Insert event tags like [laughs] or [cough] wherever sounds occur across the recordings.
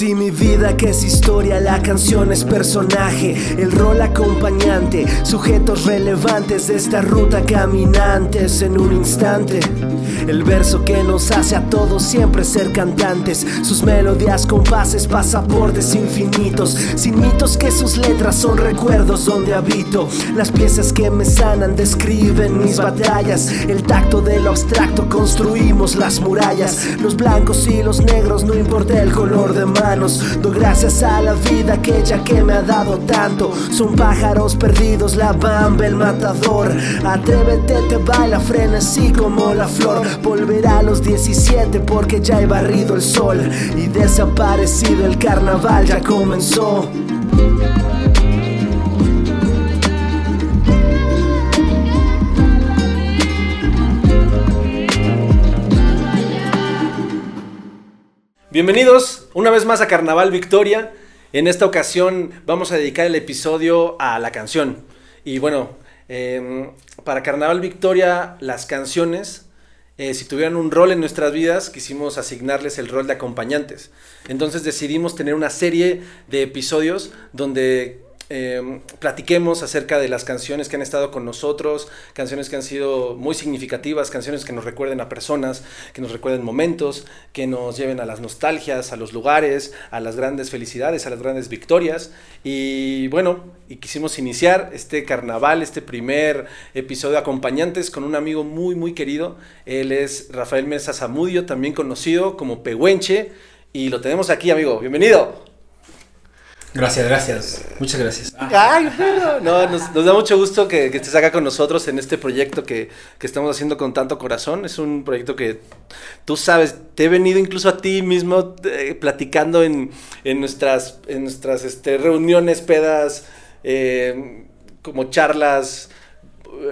Si mi vida que es historia, la canción es personaje, el rol acompañante, sujetos relevantes de esta ruta caminantes en un instante. El verso que nos hace a todos siempre ser cantantes, sus melodías, compases, pasaportes infinitos, sin mitos que sus letras son recuerdos donde habito. Las piezas que me sanan describen mis batallas, el tacto de lo abstracto construimos las murallas, los blancos y los negros, no importa el color de manos. Gracias a la vida aquella que me ha dado tanto. Son pájaros perdidos, la bamba, el matador. Atrévete, te baila, frena así como la flor. Volverá a los 17 porque ya he barrido el sol. Y desaparecido el carnaval ya comenzó. Bienvenidos una vez más a Carnaval Victoria. En esta ocasión vamos a dedicar el episodio a la canción. Y bueno, em, para Carnaval Victoria las canciones, eh, si tuvieran un rol en nuestras vidas, quisimos asignarles el rol de acompañantes. Entonces decidimos tener una serie de episodios donde eh, platiquemos acerca de las canciones que han estado con nosotros, canciones que han sido muy significativas, canciones que nos recuerden a personas, que nos recuerden momentos, que nos lleven a las nostalgias, a los lugares, a las grandes felicidades, a las grandes victorias. Y bueno, quisimos iniciar este carnaval, este primer episodio acompañantes con un amigo muy, muy querido. Él es Rafael Mesa Zamudio, también conocido como Pehuenche. Y lo tenemos aquí, amigo. Bienvenido. Gracias, gracias. Muchas gracias. Ay, pero no, nos, da mucho gusto que, que, estés acá con nosotros en este proyecto que, que, estamos haciendo con tanto corazón. Es un proyecto que tú sabes, te he venido incluso a ti mismo eh, platicando en, en, nuestras, en nuestras este, reuniones, pedas, eh, como charlas.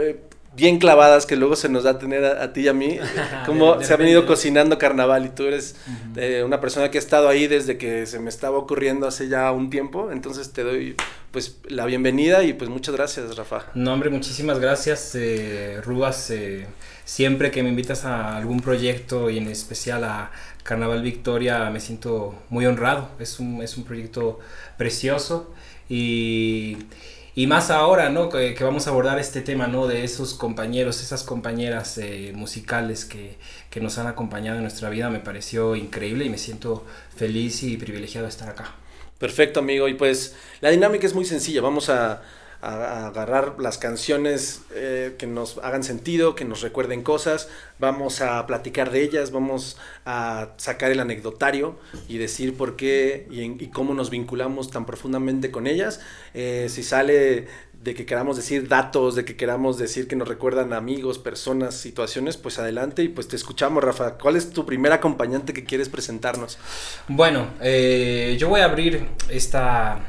Eh, bien clavadas que luego se nos da a tener a, a ti y a mí, [laughs] como se ha venido cocinando carnaval y tú eres uh -huh. eh, una persona que ha estado ahí desde que se me estaba ocurriendo hace ya un tiempo, entonces te doy pues la bienvenida y pues muchas gracias Rafa. No hombre, muchísimas gracias eh, Rubas, eh, siempre que me invitas a algún proyecto y en especial a Carnaval Victoria me siento muy honrado, es un, es un proyecto precioso y... Y más ahora, ¿no? Que, vamos a abordar este tema, ¿no? De esos compañeros, esas compañeras eh, musicales que, que, nos han acompañado en nuestra vida, me pareció increíble y me siento feliz y privilegiado de estar acá. Perfecto, amigo. Y pues la dinámica es muy sencilla. Vamos a, a, agarrar las canciones eh, que nos hagan sentido, que nos recuerden cosas, vamos a platicar de ellas, vamos a sacar el anecdotario y decir por qué y, cómo nos vinculamos tan profundamente con ellas. Eh, si sale de que queramos decir datos, de que queramos decir que nos recuerdan amigos, personas, situaciones, pues adelante y pues te escuchamos, Rafa. ¿Cuál es tu primer acompañante que quieres presentarnos? Bueno, eh, yo voy a abrir esta,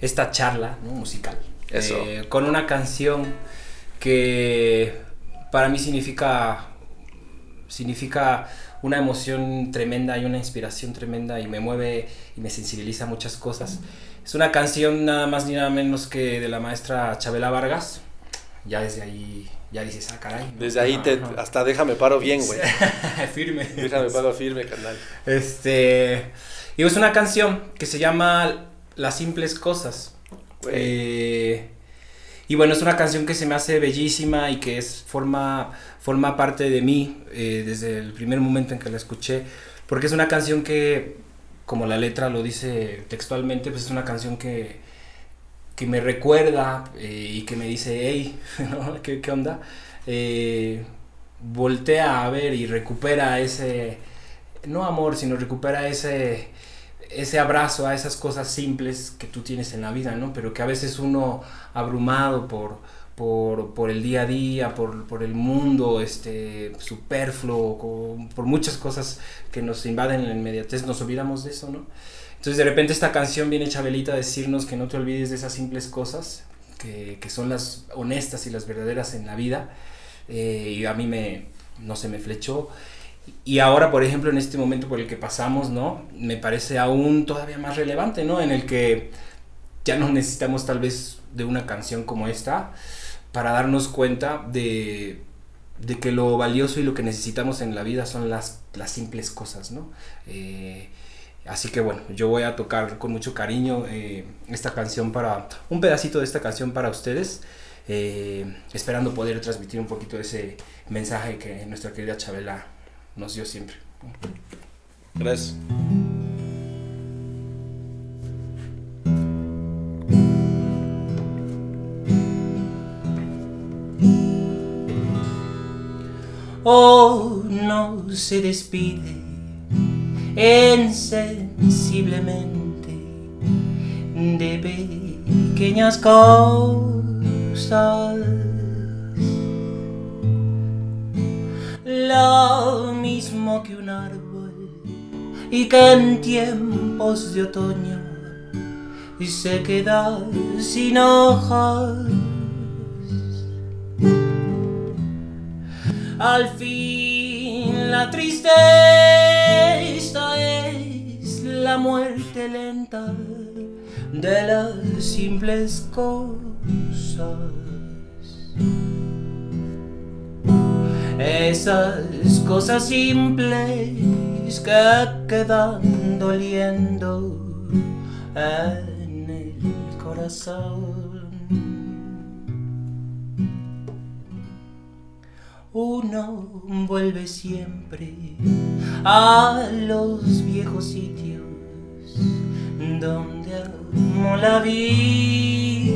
esta charla musical eso. Eh, con una canción que para mí significa, significa una emoción tremenda y una inspiración tremenda y me mueve y me sensibiliza muchas cosas. Es una canción nada más ni nada menos que de la maestra Chabela Vargas. Ya desde ahí ya dices, ah, caray. Desde ahí te, hasta déjame paro bien, güey. [laughs] firme. Déjame paro firme, carnal. Este. Y es una canción que se llama Las simples cosas. Eh, y bueno, es una canción que se me hace bellísima y que es, forma, forma parte de mí eh, desde el primer momento en que la escuché, porque es una canción que, como la letra lo dice textualmente, pues es una canción que, que me recuerda eh, y que me dice, hey, [laughs] ¿no? ¿Qué, ¿Qué, onda? Voltea a ver y recupera ese, no amor, sino recupera ese ese abrazo a esas cosas simples que tú tienes en la vida, ¿no? Pero que a veces uno abrumado por, por, por el día a día, por, por el mundo este, superfluo, por muchas cosas que nos invaden en la inmediatez, nos olvidamos de eso, ¿no? Entonces de repente esta canción viene Chabelita a decirnos que no te olvides de esas simples cosas, que, que son las honestas y las verdaderas en la vida, eh, y a mí me, no se me flechó, y ahora, por ejemplo, en este momento por el que pasamos, ¿no? Me parece aún todavía más relevante, ¿no? En el que ya no necesitamos tal vez de una canción como esta para darnos cuenta de, de que lo valioso y lo que necesitamos en la vida son las, las simples cosas, ¿no? Eh, Así que bueno, yo voy a tocar con mucho cariño eh, esta canción para, un pedacito de esta canción para ustedes, eh, esperando poder transmitir un poquito ese mensaje que nuestra querida Chabela nos dio siempre. Gracias. Oh, no se despide insensiblemente de pequeñas cosas. Lo mismo que un árbol y que en tiempos de otoño se queda sin hojas. Al fin la tristeza es la muerte lenta de las simples cosas. Esas cosas simples que quedan doliendo en el corazón. uno vuelve siempre a los viejos sitios donde amó la vida.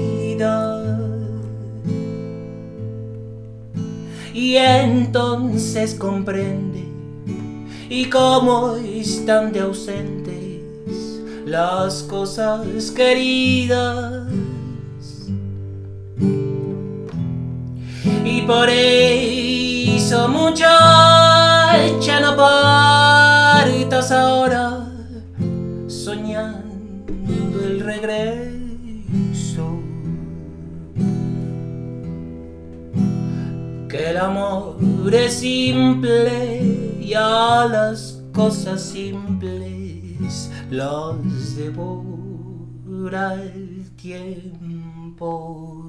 Y entonces comprende y cómo están de ausentes las cosas queridas. Y por eso muchacha no partas ahora soñando el regreso. El amor es simple y a las cosas simples las devora el tiempo.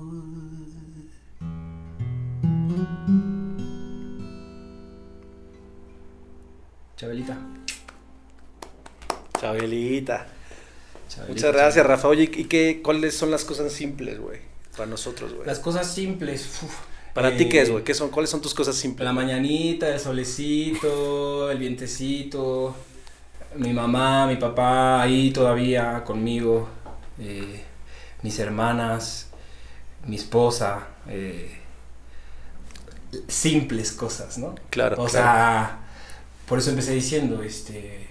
Chabelita. Chabelita. Muchas gracias, Rafa. Oye, ¿y qué, cuáles son las cosas simples, güey? Para nosotros, güey. Las cosas simples. uf, Para ti, ¿qué es, eh, güey? ¿Qué son? ¿Cuáles son tus cosas simples? La mañanita, el solecito, el vientecito, mi mamá, mi papá ahí todavía conmigo, eh, mis hermanas, mi esposa, eh, simples cosas, ¿no? Claro, O claro. sea, por eso empecé diciendo, este,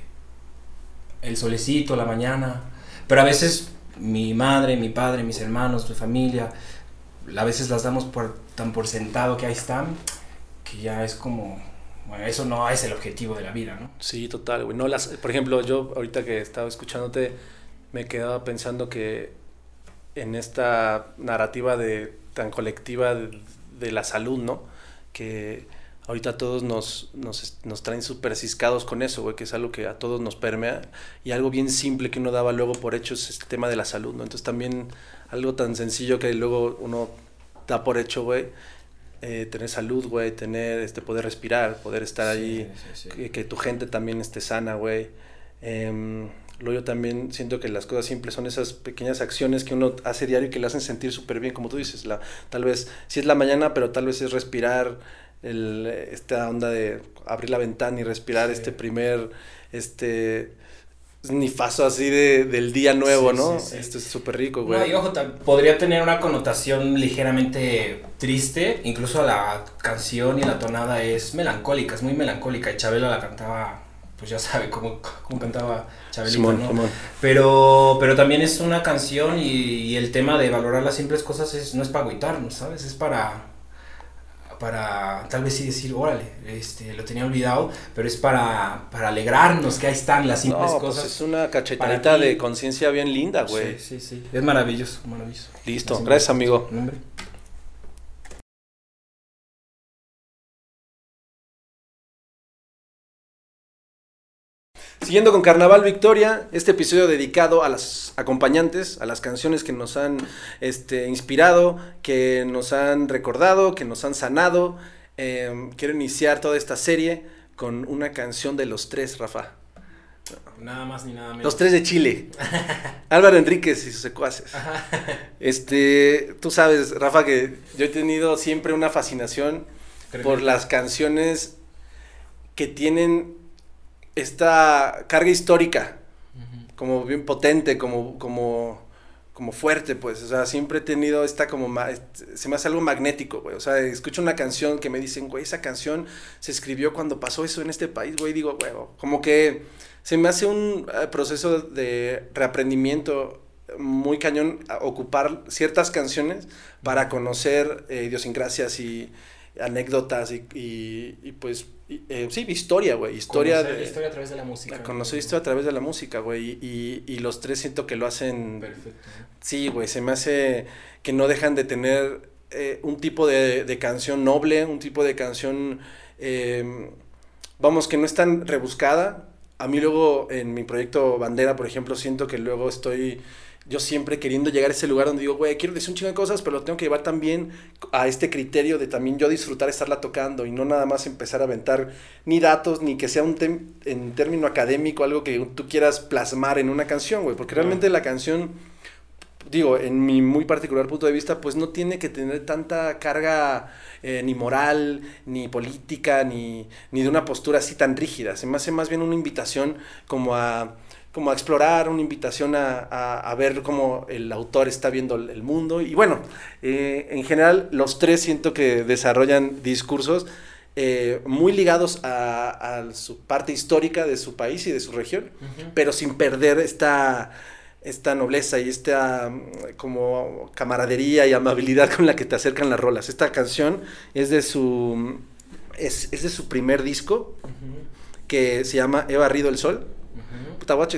el solecito, la mañana, pero a veces mi madre, mi padre, mis hermanos, mi familia, a veces las damos por, tan por sentado que ahí están, que ya es como, bueno, eso no es el objetivo de la vida, ¿no? Sí, total, güey. No las, por ejemplo, yo ahorita que estaba escuchándote, me quedaba pensando que en esta narrativa de tan colectiva de, de la salud, ¿no? Que ahorita todos nos, nos, nos traen súper ciscados con eso, güey, que es algo que a todos nos permea. Y algo bien simple que uno daba luego por hecho es este tema de la salud, ¿no? Entonces también algo tan sencillo que luego uno da por hecho, güey. eh, tener salud, güey, tener, este, poder respirar, poder estar ahí, Sí, sí, sí. que, que tu gente también esté sana, güey. Em, luego yo también siento que las cosas simples son esas pequeñas acciones que uno hace diario y que le hacen sentir súper bien, como tú dices. La, tal vez, si es la mañana, pero tal vez es respirar, el, esta onda de abrir la ventana y respirar Sí. este primer, este nifazo así de, del día nuevo, Sí, ¿no? sí. Esto es súper rico, güey. No, y ojo, podría tener una connotación ligeramente triste, incluso la canción y la tonada es melancólica, es muy melancólica, y Chabela la cantaba, pues ya sabe cómo, cómo cantaba Chabelita, Simón, ¿no? Simón. Pero, pero también es una canción y, y el tema de valorar las simples cosas es, no es para agüitarnos, ¿sabes? Es para, para tal vez sí decir, órale, este, lo tenía olvidado, pero es para, para alegrarnos que ahí están las simples No, pues cosas. es una cachetadita de conciencia bien linda, güey. Sí, sí, sí. Es maravilloso, maravilloso. Listo, gracias amigo. Siguiendo con Carnaval Victoria, este episodio dedicado a las acompañantes, a las canciones que nos han este, inspirado, que nos han recordado, que nos han sanado. Eh, quiero iniciar toda esta serie con una canción de los tres, Rafa. Nada más ni nada menos. Los tres de Chile. [laughs] Álvaro Enríquez y sus secuaces. Este, tú sabes, Rafa, que yo he tenido siempre una fascinación por las canciones que tienen esta carga histórica, como bien potente, como, como, como fuerte, pues, o sea, siempre he tenido esta como, se me hace algo magnético, güey, o sea, escucho una canción que me dicen, güey, esa canción se escribió cuando pasó eso en este país, güey, digo, güey, como que se me hace un eh, proceso de reaprendimiento muy cañón ocupar ciertas canciones para conocer eh, idiosincrasias y anécdotas y, y, pues eh, sí, historia, güey, historia conocer de, historia a través de la música. Conocer historia a través de la música, güey, y, y, los tres siento que lo hacen Perfecto. Sí, güey, se me hace que no dejan de tener eh, un tipo de, de, canción noble, un tipo de canción eh, vamos que no es tan rebuscada, a mí luego en mi proyecto Bandera, por ejemplo, siento que luego estoy yo siempre queriendo llegar a ese lugar donde digo, güey, quiero decir un chingo de cosas, pero lo tengo que llevar también a este criterio de también yo disfrutar estarla tocando y no nada más empezar a aventar ni datos, ni que sea un en término académico algo que tú quieras plasmar en una canción, güey, porque realmente la canción, digo, en mi muy particular punto de vista, pues no tiene que tener tanta carga eh, ni moral, ni política, ni, ni de una postura así tan rígida. Se me hace más bien una invitación como a como a explorar, una invitación a, a, ver cómo el autor está viendo el mundo. Y bueno, eh, en general los tres siento que desarrollan discursos eh, muy ligados a, a, su parte histórica de su país y de su región, pero sin perder esta, esta nobleza y esta mm, como camaradería y amabilidad con la que te acercan las rolas. Esta canción es de su, es, es de su primer disco, que se llama He barrido el sol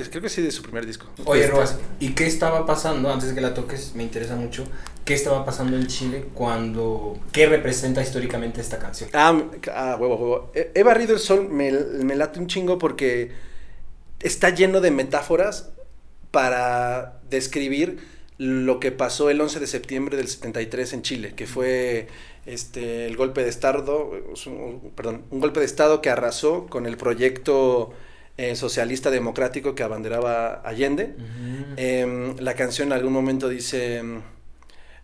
creo que sí de su primer disco. Oye, Roas, ¿y qué estaba pasando, antes de que la toques, me interesa mucho, qué estaba pasando en Chile cuando, qué representa históricamente esta canción? Ah, ah huevo, huevo. He, barrido el sol, me, me late un chingo porque está lleno de metáforas para describir lo que pasó el 11 de septiembre del 73 en Chile, que fue este el golpe de estado, perdón, un golpe de estado que arrasó con el proyecto eh, socialista democrático que abanderaba Allende. Em, la canción en algún momento dice,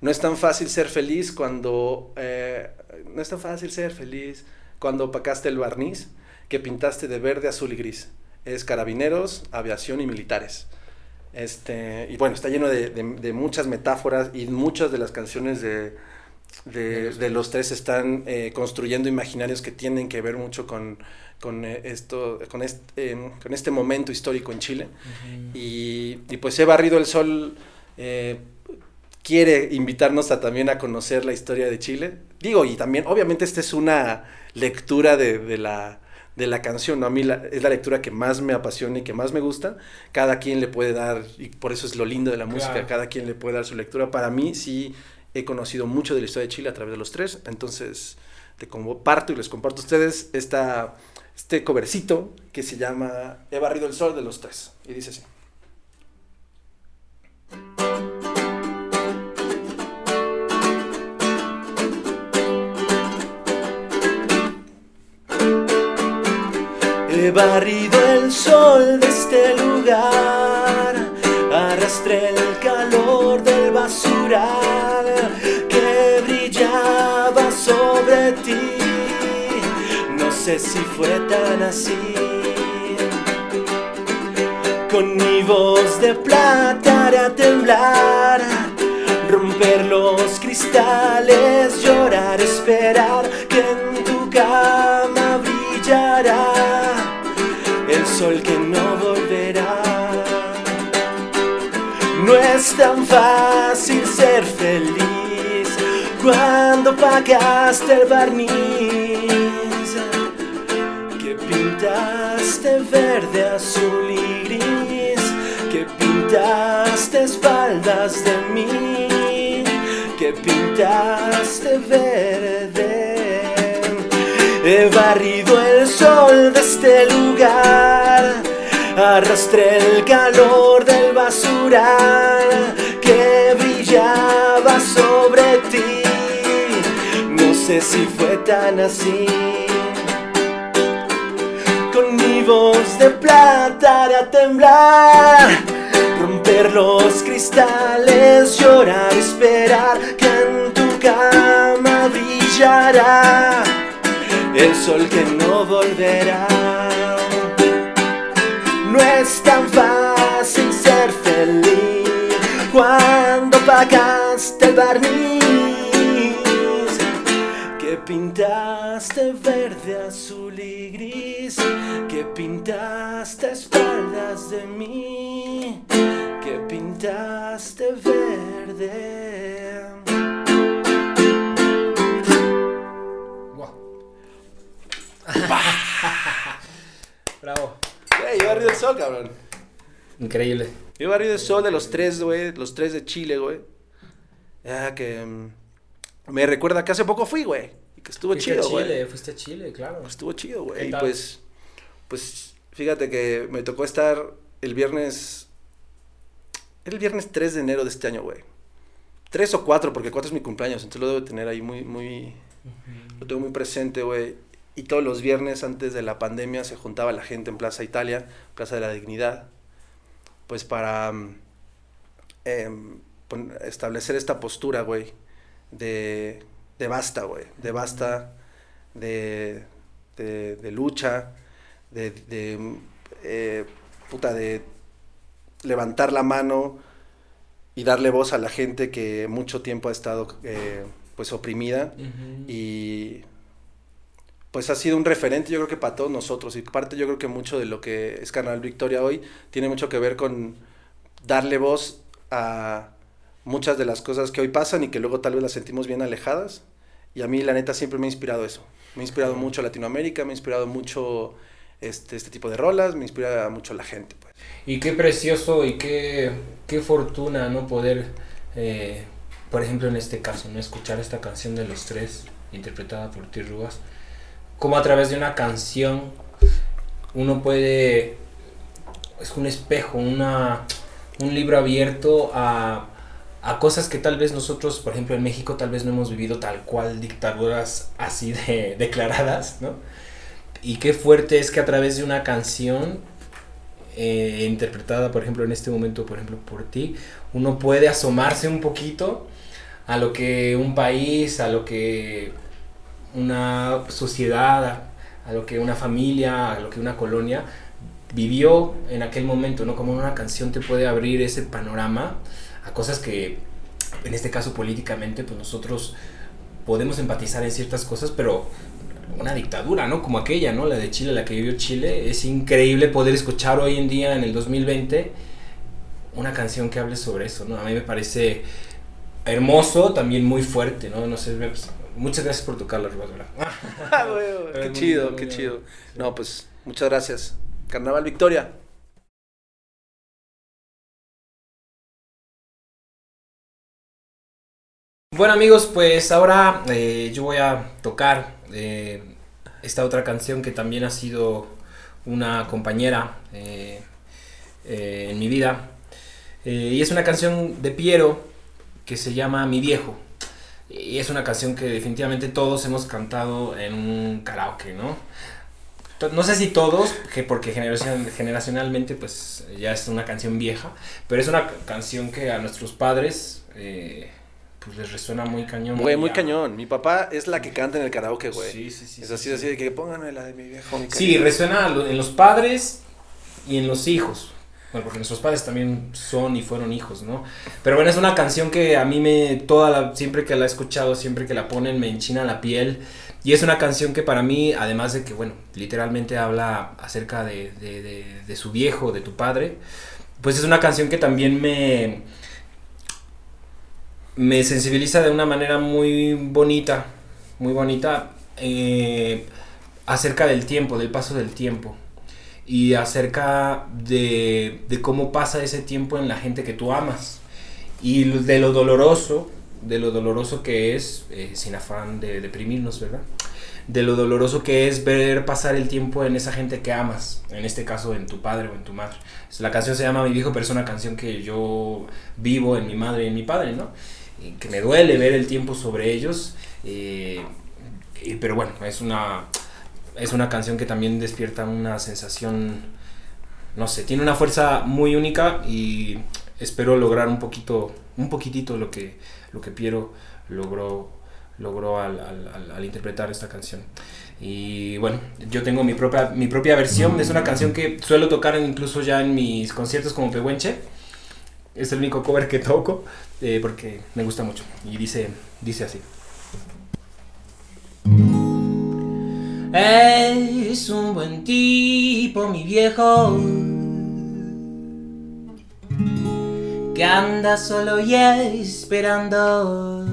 no es tan fácil ser feliz cuando, eh, no es tan fácil ser feliz cuando opacaste el barniz que pintaste de verde, azul y gris. Es carabineros, aviación y militares. Este, y bueno, está lleno de, de, muchas metáforas y muchas de las canciones de, de, los tres están eh, construyendo imaginarios que tienen que ver mucho con, con eh, esto, con este, con este momento histórico en Chile. y, y, pues he barrido el sol eh, quiere invitarnos a también a conocer la historia de Chile. Digo, y también, obviamente esta es una lectura de, de la, de la canción, ¿no? A mí es la lectura que más me apasiona y que más me gusta. Cada quien le puede dar, y por eso es lo lindo de la música, cada quien le puede dar su lectura. Para mí sí he conocido mucho de la historia de Chile a través de los tres, entonces te comparto y les comparto a ustedes este covercito que se llama He barrido el sol de los tres. Y dice así. He barrido el sol de este lugar, arrastré el calor del basural sé si fue tan así. Con mi voz de plata haré temblar, romper los cristales, llorar, esperar que en tu cama brillará el sol que no volverá. No es tan fácil ser feliz cuando pagaste el barniz pintaste verde, azul y gris, que pintaste espaldas de mí, que pintaste verde. He barrido el sol de este lugar, arrastré el calor del basural que brillaba sobre ti. No sé si fue tan así de plata hará temblar, romper los cristales, llorar, esperar que en tu cama brillará el sol que no volverá. No es tan fácil ser feliz cuando pagaste el barniz pintaste verde, azul y gris, que pintaste espaldas de mí, que pintaste verde. [laughs] Bravo. Güey, yo Barrio del Sol, cabrón. Increíble. Yo Barrio del Sol de los tres, güey, los tres de Chile, güey. Ya que mm, me recuerda que hace poco fui, güey. Que estuvo Fuiste chido, Chile, güey. fuiste a Chile, claro. Estuvo chido, güey. ¿Qué Y pues, pues, fíjate que me tocó estar el viernes. El viernes 3 de enero de este año, güey. 3 o 4, porque 4 es mi cumpleaños, entonces lo debo tener ahí muy, muy. Lo tengo muy presente, güey. Y todos los viernes antes de la pandemia se juntaba la gente en Plaza Italia, Plaza de la Dignidad, pues para mm, em, establecer esta postura, güey, de, de basta, güey, de basta, de, de, de lucha, de, de, eh, puta, de levantar la mano y darle voz a la gente que mucho tiempo ha estado, eh, pues, oprimida. Y pues ha sido un referente yo creo que para todos nosotros. Y parte yo creo que mucho de lo que es Carnaval Victoria hoy tiene mucho que ver con darle voz a muchas de las cosas que hoy pasan y que luego tal vez las sentimos bien alejadas y a mí la neta siempre me ha inspirado eso me ha inspirado mucho Latinoamérica me ha inspirado mucho este, este tipo de rolas me inspira mucho la gente pues Y qué precioso y qué, qué fortuna, ¿no? Poder, eh, por ejemplo, en este caso, ¿no? Escuchar esta canción de los tres, interpretada por T. Rugas. Como a través de una canción uno puede... Es un espejo, una, un libro abierto a, a cosas que tal vez nosotros, por ejemplo, en México tal vez no hemos vivido tal cual dictaduras así de [laughs] declaradas, ¿no? Y qué fuerte es que a través de una canción eh, interpretada, por ejemplo, en este momento, por ejemplo, por ti, uno puede asomarse un poquito a lo que un país, a lo que una sociedad, a, lo que una familia, a lo que una colonia vivió en aquel momento, ¿no? Como una canción te puede abrir ese panorama a cosas que, en este caso políticamente, pues nosotros podemos empatizar en ciertas cosas, pero una dictadura, ¿no? Como aquella, ¿no? La de Chile, la que vivió Chile. Es increíble poder escuchar hoy en día, en el 2020, una canción que hable sobre eso, ¿no? A mí me parece hermoso, también muy fuerte, ¿no? No sé, me- pues, muchas gracias por tocar la ¿verdad? Ah, qué chido qué chido no pues muchas gracias Carnaval Victoria Bueno amigos, pues ahora eh, yo voy a tocar eh, esta otra canción que también ha sido una compañera eh, en mi vida. Y es una canción de Piero que se llama Mi Viejo. Y es una canción que definitivamente todos hemos cantado en un karaoke, ¿no? No sé si todos, que porque generacion- generacionalmente pues ya es una canción vieja, pero es una ca- canción que a nuestros padres pues les resuena muy cañón. Güey, muy Ya. cañón. Mi papá es la que canta en el karaoke, güey. Sí, sí, sí. es sí, así, sí. así de que pónganme la de mi viejo. mi Sí, resuena en los padres y en los hijos. Bueno, porque nuestros padres también son y fueron hijos, ¿no? Pero bueno, es una canción que a mí me, toda la, siempre que la he escuchado, siempre que la ponen, me enchina la piel. Y es una canción que para mí, además de que, bueno, literalmente habla acerca de, de, de- de su viejo, de tu padre, pues es una canción que también me, me sensibiliza de una manera muy bonita, muy bonita, eh, acerca del tiempo, del paso del tiempo. Y acerca de, de cómo pasa ese tiempo en la gente que tú amas. Y de lo doloroso, de lo doloroso que es, eh, sin afán de deprimirnos, ¿verdad? De lo doloroso que es ver pasar el tiempo en esa gente que amas, en este caso en tu padre o en tu madre. La canción se llama Mi viejo, pero es una canción que yo vivo en mi madre y en mi padre, ¿no? Que me duele ver el tiempo sobre ellos, eh, pero bueno, es una... es una canción que también despierta una sensación, no sé, tiene una fuerza muy única y espero lograr un poquito, un poquitito lo que, lo que Piero logró, logró al, al, al, interpretar esta canción. Y bueno, yo tengo mi propia, mi propia versión, es una canción que suelo tocar incluso ya en mis conciertos como Pehuenche. Es el único cover que toco eh, porque me gusta mucho. Y dice, dice así. Es un buen tipo, mi viejo, que anda solo y esperando.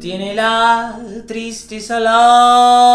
Tiene la tristeza larga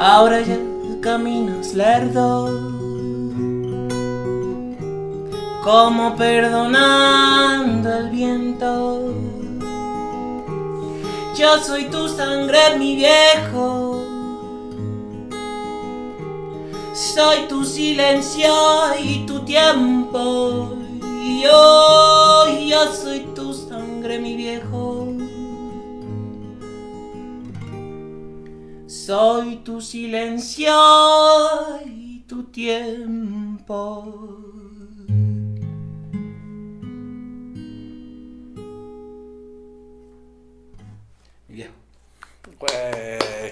Ahora ya caminos lerdo, como perdonando el viento. Yo soy tu sangre, mi viejo. Soy tu silencio y tu tiempo. Y yo, yo soy tu sangre, mi viejo. Soy tu silencio y tu tiempo. Viejo. Güey.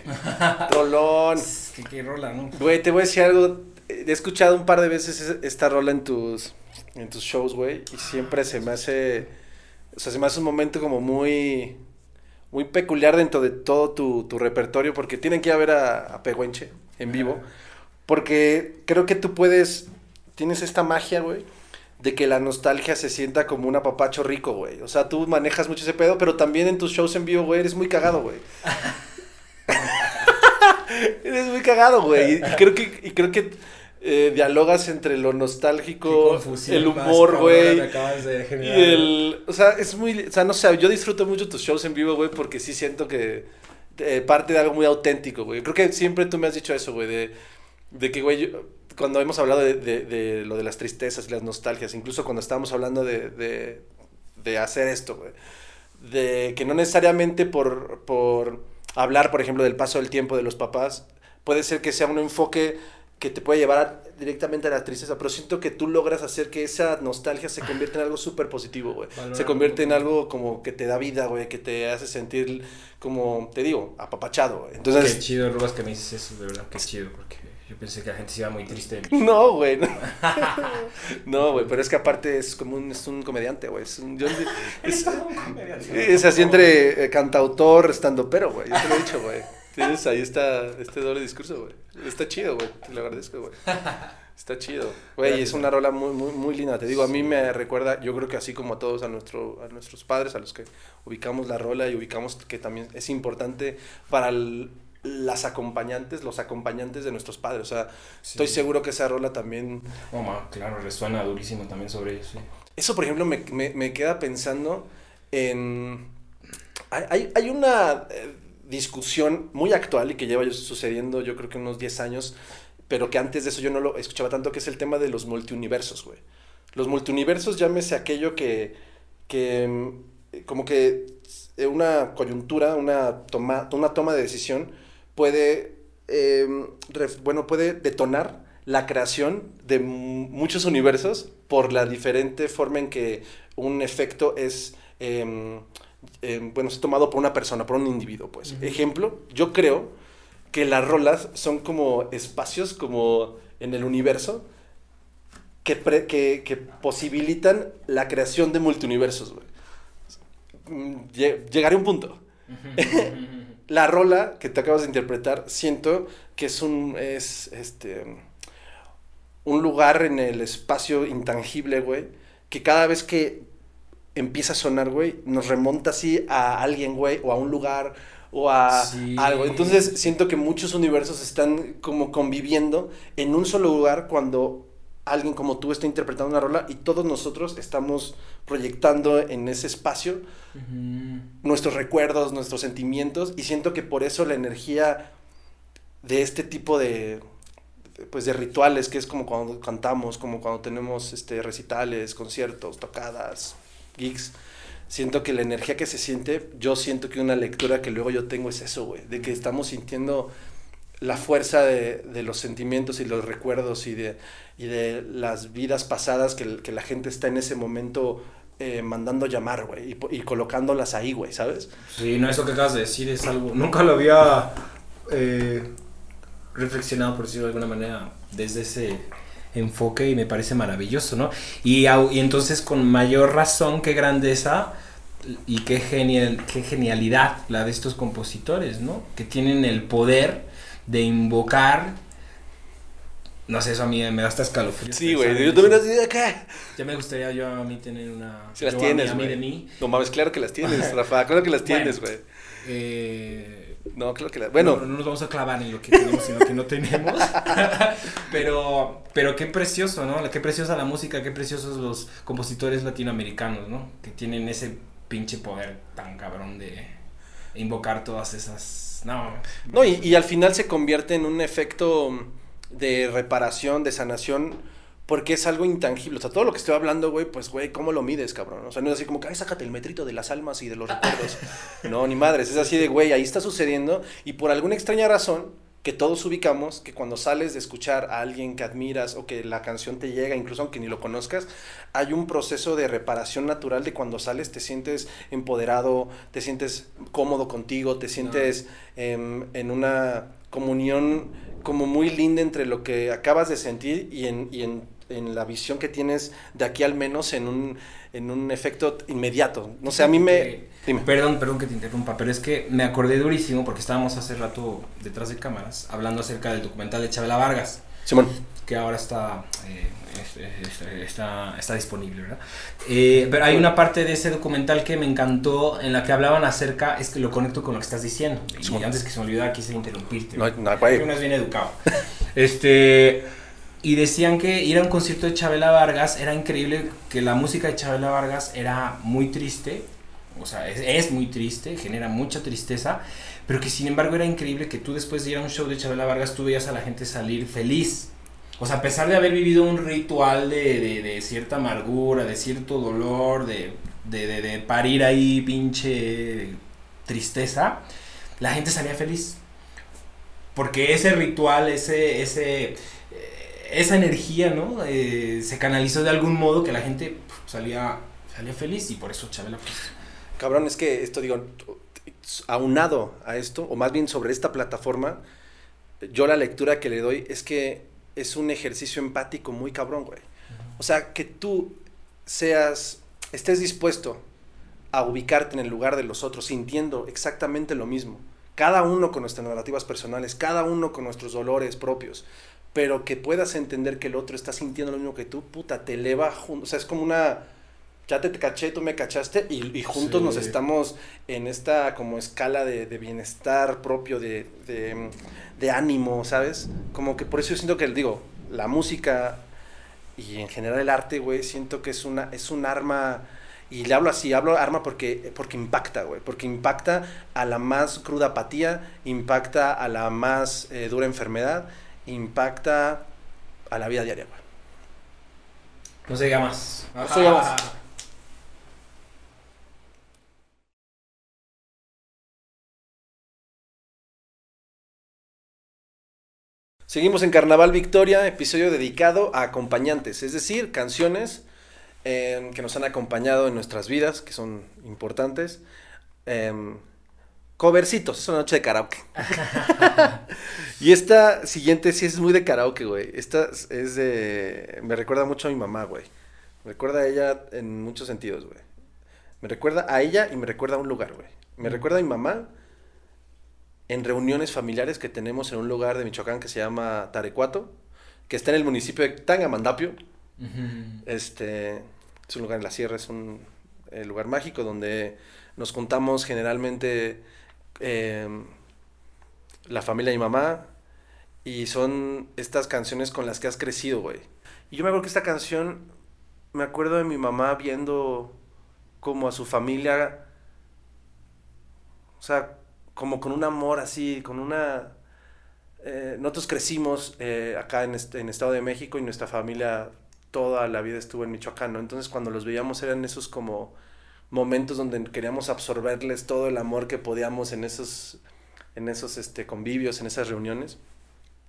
[laughs] Rolón. ¿Qué, qué rola, ¿no? Güey, te voy a decir algo. He escuchado un par de veces esta rola en tus, en tus shows, güey. Y siempre se me hace. O sea, se me hace un momento como muy. Muy peculiar dentro de todo tu, tu repertorio. Porque tienen que ir a ver a, a Pehuenche en vivo. Porque creo que tú puedes. Tienes esta magia, güey. De que la nostalgia se sienta como un apapacho rico, güey. O sea, tú manejas mucho ese pedo, pero también en tus shows en vivo, güey, eres muy cagado, güey. [laughs] [laughs] eres muy cagado, güey. Y, y creo que, y creo que eh, dialogas entre lo nostálgico, el humor, güey. Y el. O sea, es muy. O sea, no sé, yo disfruto mucho tus shows en vivo, güey, porque sí siento que. eh, parte de algo muy auténtico, güey. Creo que siempre tú me has dicho eso, güey, de, de que, güey, cuando hemos hablado de, de- de lo de las tristezas y las nostalgias, incluso cuando estábamos hablando de, de, de hacer esto, güey, de que no necesariamente por, por hablar, por ejemplo, del paso del tiempo de los papás, puede ser que sea un enfoque que te puede llevar a- directamente a la tristeza, pero siento que tú logras hacer que esa nostalgia se convierta en algo súper positivo, güey. Se convierte en algo como que te da vida, güey, que te hace sentir como, te digo, apapachado, güey. Qué Entonces, chido, Rubas, que me dices eso, de verdad, qué chido, porque yo pensé que la gente se iba muy triste. [laughs] no, güey. No, [laughs] No, güey, pero es que aparte es como un, es un comediante, güey. Es un, yo- [laughs] es, es así entre eh, cantautor, estando pero, güey. Yo te lo he dicho, güey. Tienes ahí está este doble discurso, güey. Está chido, güey. Te lo agradezco, güey. [laughs] Está chido. Güey, es una rola muy, muy, muy linda. Te digo, a mí me recuerda, yo creo que así como a todos, a, nuestro, a nuestros padres, a los que ubicamos la rola y ubicamos que también es importante para el- las acompañantes, los acompañantes de nuestros padres. O sea, estoy seguro que esa rola también Oh, ma, claro, resuena durísimo también sobre eso. sí. eso, por ejemplo, me, me, me queda pensando en... Hay, hay, hay una eh, discusión muy actual y que lleva sucediendo yo creo que unos 10 años, pero que antes de eso yo no lo escuchaba tanto, que es el tema de los multiuniversos, güey. Los multiuniversos, llámese aquello que, que mm, como que eh, una coyuntura, una toma, una toma de decisión puede, ref- bueno, puede detonar la creación de muchos universos por la diferente forma en que un efecto es, em, em, bueno, es tomado por una persona, por un individuo, pues. Ejemplo, yo creo que las rolas son como espacios, como en el universo, que, pre- que, que posibilitan la creación de multiuniversos, güey. Mm, lle- Llegaré a un punto. [laughs] [laughs] La rola que te acabas de interpretar, siento que es un, es, este, un lugar en el espacio intangible, güey, que cada vez que empieza a sonar, güey, nos remonta así a alguien, güey, o a un lugar, o a Sí. algo. Entonces siento que muchos universos están como conviviendo en un solo lugar cuando alguien como tú está interpretando una rola y todos nosotros estamos proyectando en ese espacio nuestros recuerdos, nuestros sentimientos y siento que por eso la energía de este tipo de, pues de rituales que es como cuando cantamos, como cuando tenemos este recitales, conciertos, tocadas, gigs, siento que la energía que se siente, yo siento que una lectura que luego yo tengo es eso, güey, de que estamos sintiendo la fuerza de, de los sentimientos y los recuerdos y de, y de las vidas pasadas que, que la gente está en ese momento eh, mandando llamar, güey, y, y colocándolas ahí, güey, ¿sabes? Sí, no, eso que acabas de decir es algo. Nunca lo había eh, reflexionado, por decirlo de alguna manera, desde ese enfoque y me parece maravilloso, ¿no? Y, y entonces, con mayor razón, qué grandeza y qué, genial, qué genialidad la de estos compositores, ¿no? Que tienen el poder de invocar. No sé, eso a mí me da hasta escalofríos. Sí, güey, yo también así de acá. Ya me gustaría yo a mí tener una. Si las yo a tienes, mí, a mí de mí. No mames, claro que las tienes, [laughs] Rafa, claro que las tienes, güey. Eh, No, claro que las... Bueno, no, no nos vamos a clavar en lo que tenemos lo que no tenemos. [laughs] pero, pero qué precioso, ¿no? Qué preciosa la música, qué preciosos los compositores latinoamericanos, ¿no? Que tienen ese pinche poder tan cabrón de invocar todas esas. No. No, y, y al final se convierte en un efecto de reparación, de sanación, porque es algo intangible. O sea, todo lo que estoy hablando, güey, pues, güey, ¿cómo lo mides, cabrón? O sea, no es así como que, ay, sácate el metrito de las almas y de los recuerdos. [laughs] No, ni madres, es así de, güey, ahí está sucediendo y por alguna extraña razón que todos ubicamos, que cuando sales de escuchar a alguien que admiras o que la canción te llega, incluso aunque ni lo conozcas, hay un proceso de reparación natural de cuando sales te sientes empoderado, te sientes cómodo contigo, te sientes em, en una comunión como muy linda entre lo que acabas de sentir y en, y en, en la visión que tienes de aquí al menos en un, en un efecto inmediato. No sé, a mí me... Dime. Perdón, perdón que te interrumpa, pero es que me acordé durísimo porque estábamos hace rato detrás de cámaras hablando acerca del documental de Chabela Vargas. Simón. que ahora está, eh, es- es- está, está disponible, ¿verdad? Eh, pero hay una parte de ese documental que me encantó en la que hablaban acerca, es que lo conecto con lo que estás diciendo. Y Simón. antes que se me olvidara, quise interrumpirte. No, no, Porque güey. uno es bien educado. este, [laughs] y decían que ir a un concierto de Chabela Vargas era increíble, que la música de Chabela Vargas era muy triste, o sea, es, muy triste, genera mucha tristeza, pero que sin embargo era increíble que tú después de ir a un show de Chabela Vargas, tú veías a la gente salir feliz. O sea, a pesar de haber vivido un ritual de, de- de cierta amargura, de cierto dolor, de, de, parir ahí pinche tristeza, la gente salía feliz. Porque ese ritual, ese, ese, esa energía, ¿no? Eh, se canalizó de algún modo que la gente pf, salía, salía feliz y por eso Chabela pues, Cabrón, es que esto digo, aunado a esto, o más bien sobre esta plataforma, yo la lectura que le doy es que es un ejercicio empático muy cabrón, güey. O sea, que tú seas, estés dispuesto a ubicarte en el lugar de los otros, sintiendo exactamente lo mismo. Cada uno con nuestras narrativas personales, cada uno con nuestros dolores propios, pero que puedas entender que el otro está sintiendo lo mismo que tú, puta, te eleva junto. O sea, es como una, ya te caché, tú me cachaste y, y juntos Sí. nos estamos en esta como escala de, de bienestar propio, de, de, de ánimo, ¿sabes? Como que por eso yo siento que, digo, la música y en general el arte, güey, siento que es una es un arma y le hablo así, hablo arma porque porque impacta, güey, porque impacta a la más cruda apatía, impacta a la más eh, dura enfermedad, impacta a la vida diaria, güey. no se diga más. No se diga más. Seguimos en Carnaval Victoria, episodio dedicado a acompañantes, es decir, canciones eh, que nos han acompañado en nuestras vidas, que son importantes. Em, covercitos, es una noche de karaoke. [laughs] y esta siguiente sí es muy de karaoke, güey. Esta es de... Me recuerda mucho a mi mamá, güey. Me recuerda a ella en muchos sentidos, güey. Me recuerda a ella y me recuerda a un lugar, güey. Me recuerda a mi mamá en reuniones familiares que tenemos en un lugar de Michoacán que se llama Tarecuato, que está en el municipio de Tangamandapio. Este, es un lugar en la sierra, es un lugar mágico donde nos juntamos generalmente em, la familia y mamá y son estas canciones con las que has crecido, güey. Y yo me acuerdo que esta canción, me acuerdo de mi mamá viendo como a su familia, o sea, como con un amor así, con una... Eh, nosotros crecimos eh, acá en, este, en Estado de México y nuestra familia toda la vida estuvo en Michoacán, ¿no? Entonces cuando los veíamos eran esos como momentos donde queríamos absorberles todo el amor que podíamos en esos, en esos este, convivios, en esas reuniones.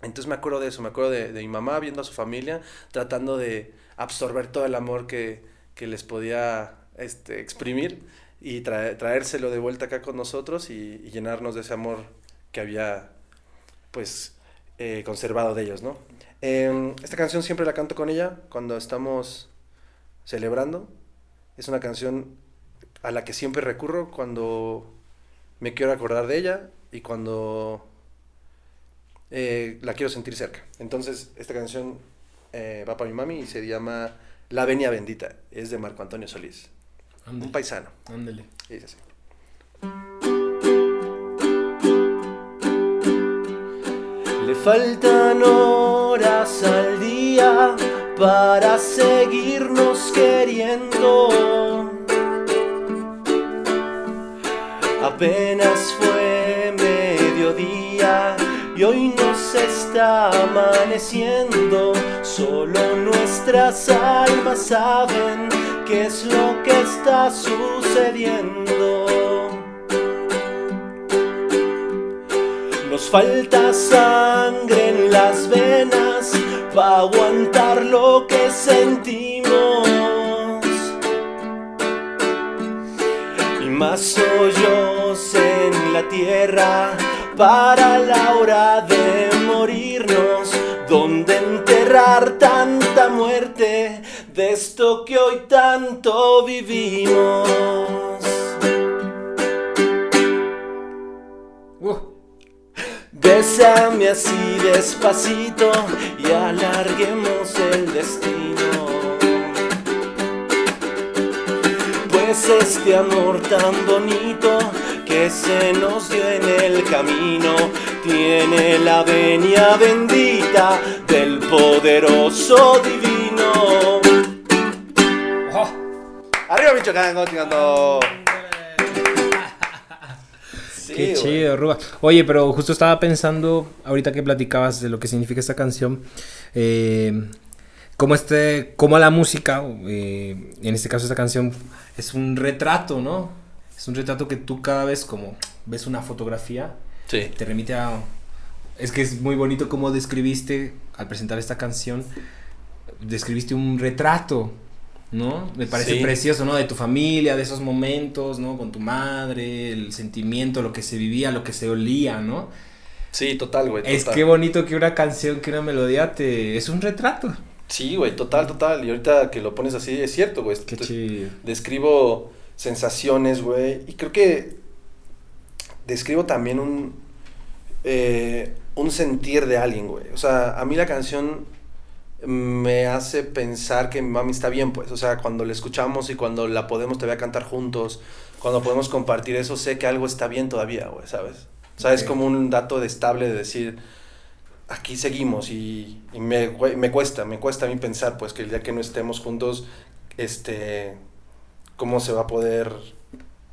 Entonces me acuerdo de eso, me acuerdo de, mi mamá viendo a su familia, tratando de absorber todo el amor que, que les podía este, exprimir y traérselo de vuelta acá con nosotros y, llenarnos de ese amor que había pues eh, conservado de ellos, ¿no? Em, esta canción siempre la canto con ella cuando estamos celebrando. Es una canción a la que siempre recurro cuando me quiero acordar de ella y cuando eh, la quiero sentir cerca. Entonces, esta canción eh, va para mi mami y se llama La Venia Bendita. Es de Marco Antonio Solís. Un paisano. Ándale. dice así. Le faltan horas al día para seguirnos queriendo. Apenas fue mediodía y hoy nos está amaneciendo. Solo nuestras almas saben qué es lo que está sucediendo. Nos falta sangre en las venas para aguantar lo que sentimos. Y más hoyos en la tierra para la hora de morirnos. Donde enterrar tanta muerte de esto que hoy tanto vivimos. Bésame así despacito y alarguemos el destino. Pues este amor tan bonito que se nos dio en el camino tiene la venia bendita del poderoso divino. Oh. Arriba Michoacán, continuando. [laughs] Qué chido, Ruba. Oye, pero justo estaba pensando, ahorita que platicabas de lo que significa esta canción, eh, como, este, como la música, eh, en este caso esta canción, es un retrato, ¿no? Es un retrato que tú cada vez como ves una fotografía, te remite a... Es que es muy bonito como describiste, al presentar esta canción, describiste un retrato ¿no? Me parece precioso, ¿no? De tu familia, de esos momentos, ¿no? Con tu madre, el sentimiento, lo que se vivía, lo que se olía, ¿no? Sí, total, güey. Es que bonito que una canción, que una melodía te... es un retrato. Sí, güey, total, total. Y ahorita que lo pones así, es cierto, güey. Qué chido. Describo sensaciones, güey. Y creo que describo también un... Eh, un sentir de alguien, güey. O sea, a mí la canción me hace pensar que mi mami está bien, pues. O sea, cuando la escuchamos y cuando la podemos todavía cantar juntos, cuando podemos compartir eso, sé que algo está bien todavía, güey, ¿sabes? O sea, es como un dato de estable de decir, aquí seguimos y, me, me, cuesta, me cuesta a mí pensar, pues, que el día que no estemos juntos, este, cómo se va a poder,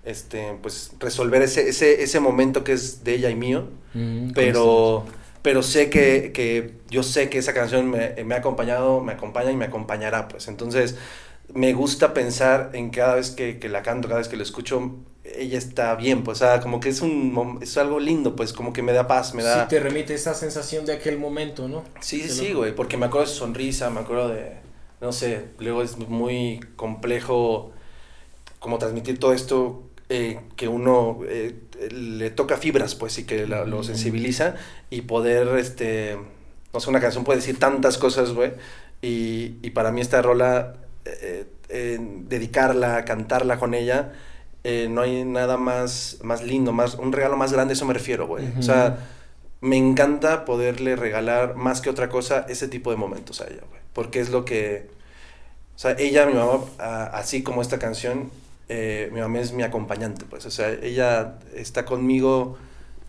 este, pues, resolver ese, ese, ese momento que es de ella y mío, mm, pero pero sé que, que, yo sé que esa canción me, me, ha acompañado, me acompaña y me acompañará, pues. Entonces, me gusta pensar en cada vez que, que la canto, cada vez que la escucho, ella está bien, pues, o sea, como que es, un, es algo lindo, pues, como que me da paz, me da... Sí, te remite esa sensación de aquel momento, ¿no? Sí, sí, sí, güey, porque me acuerdo de su sonrisa, me acuerdo de, no sé, luego es muy complejo como transmitir todo esto eh, que uno eh, le toca fibras, pues, y que lo sensibiliza y poder, este, no sé, una canción puede decir tantas cosas, güey, y, y, para mí esta rola, eh, dedicarla, cantarla con ella, no hay nada más, más lindo, más, un regalo más grande, eso me refiero, güey. O sea, me encanta poderle regalar más que otra cosa ese tipo de momentos a ella, güey. Porque es lo que... O sea, ella, mi mamá, así como esta canción, eh, mi mamá es mi acompañante, pues. O sea, ella está conmigo,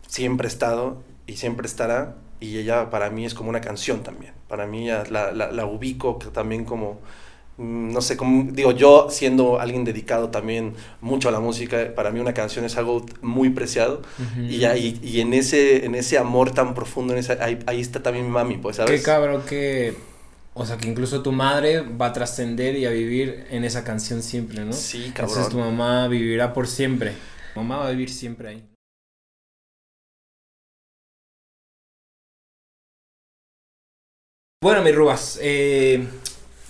siempre ha estado y siempre estará. Y ella para mí es como una canción también. Para mí la, la, la ubico también como Mm, no sé, cómo digo, yo siendo alguien dedicado también mucho a la música, para mí una canción es algo muy preciado y, ahí, y en, ese, en ese amor tan profundo, en esa, ahí, ahí, está también mi mami, pues, ¿sabes? Qué cabrón que, o sea, que incluso tu madre va a trascender y a vivir en esa canción siempre, ¿no? Sí, cabrón. Entonces tu mamá vivirá por siempre, tu mamá va a vivir siempre ahí. Bueno, mi Rubas, eh,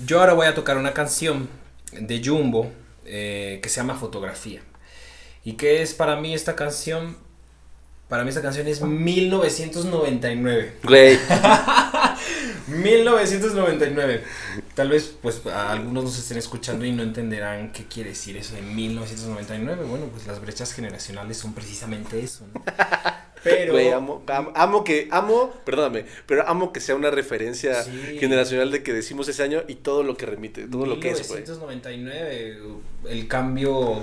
yo ahora voy a tocar una canción de Jumbo eh, que se llama Fotografía. ¿Y qué es para mí esta canción? Para mí esta canción es 1999. Güey. [laughs] 1999. Tal vez pues algunos nos estén escuchando y no entenderán qué quiere decir eso de 1999. Bueno, pues las brechas generacionales son precisamente eso, ¿no? [laughs] Pero. amo, amo, que. Amo, perdóname, pero amo que sea una referencia generacional de que decimos ese año y todo lo que remite, todo lo que es, 1999, el cambio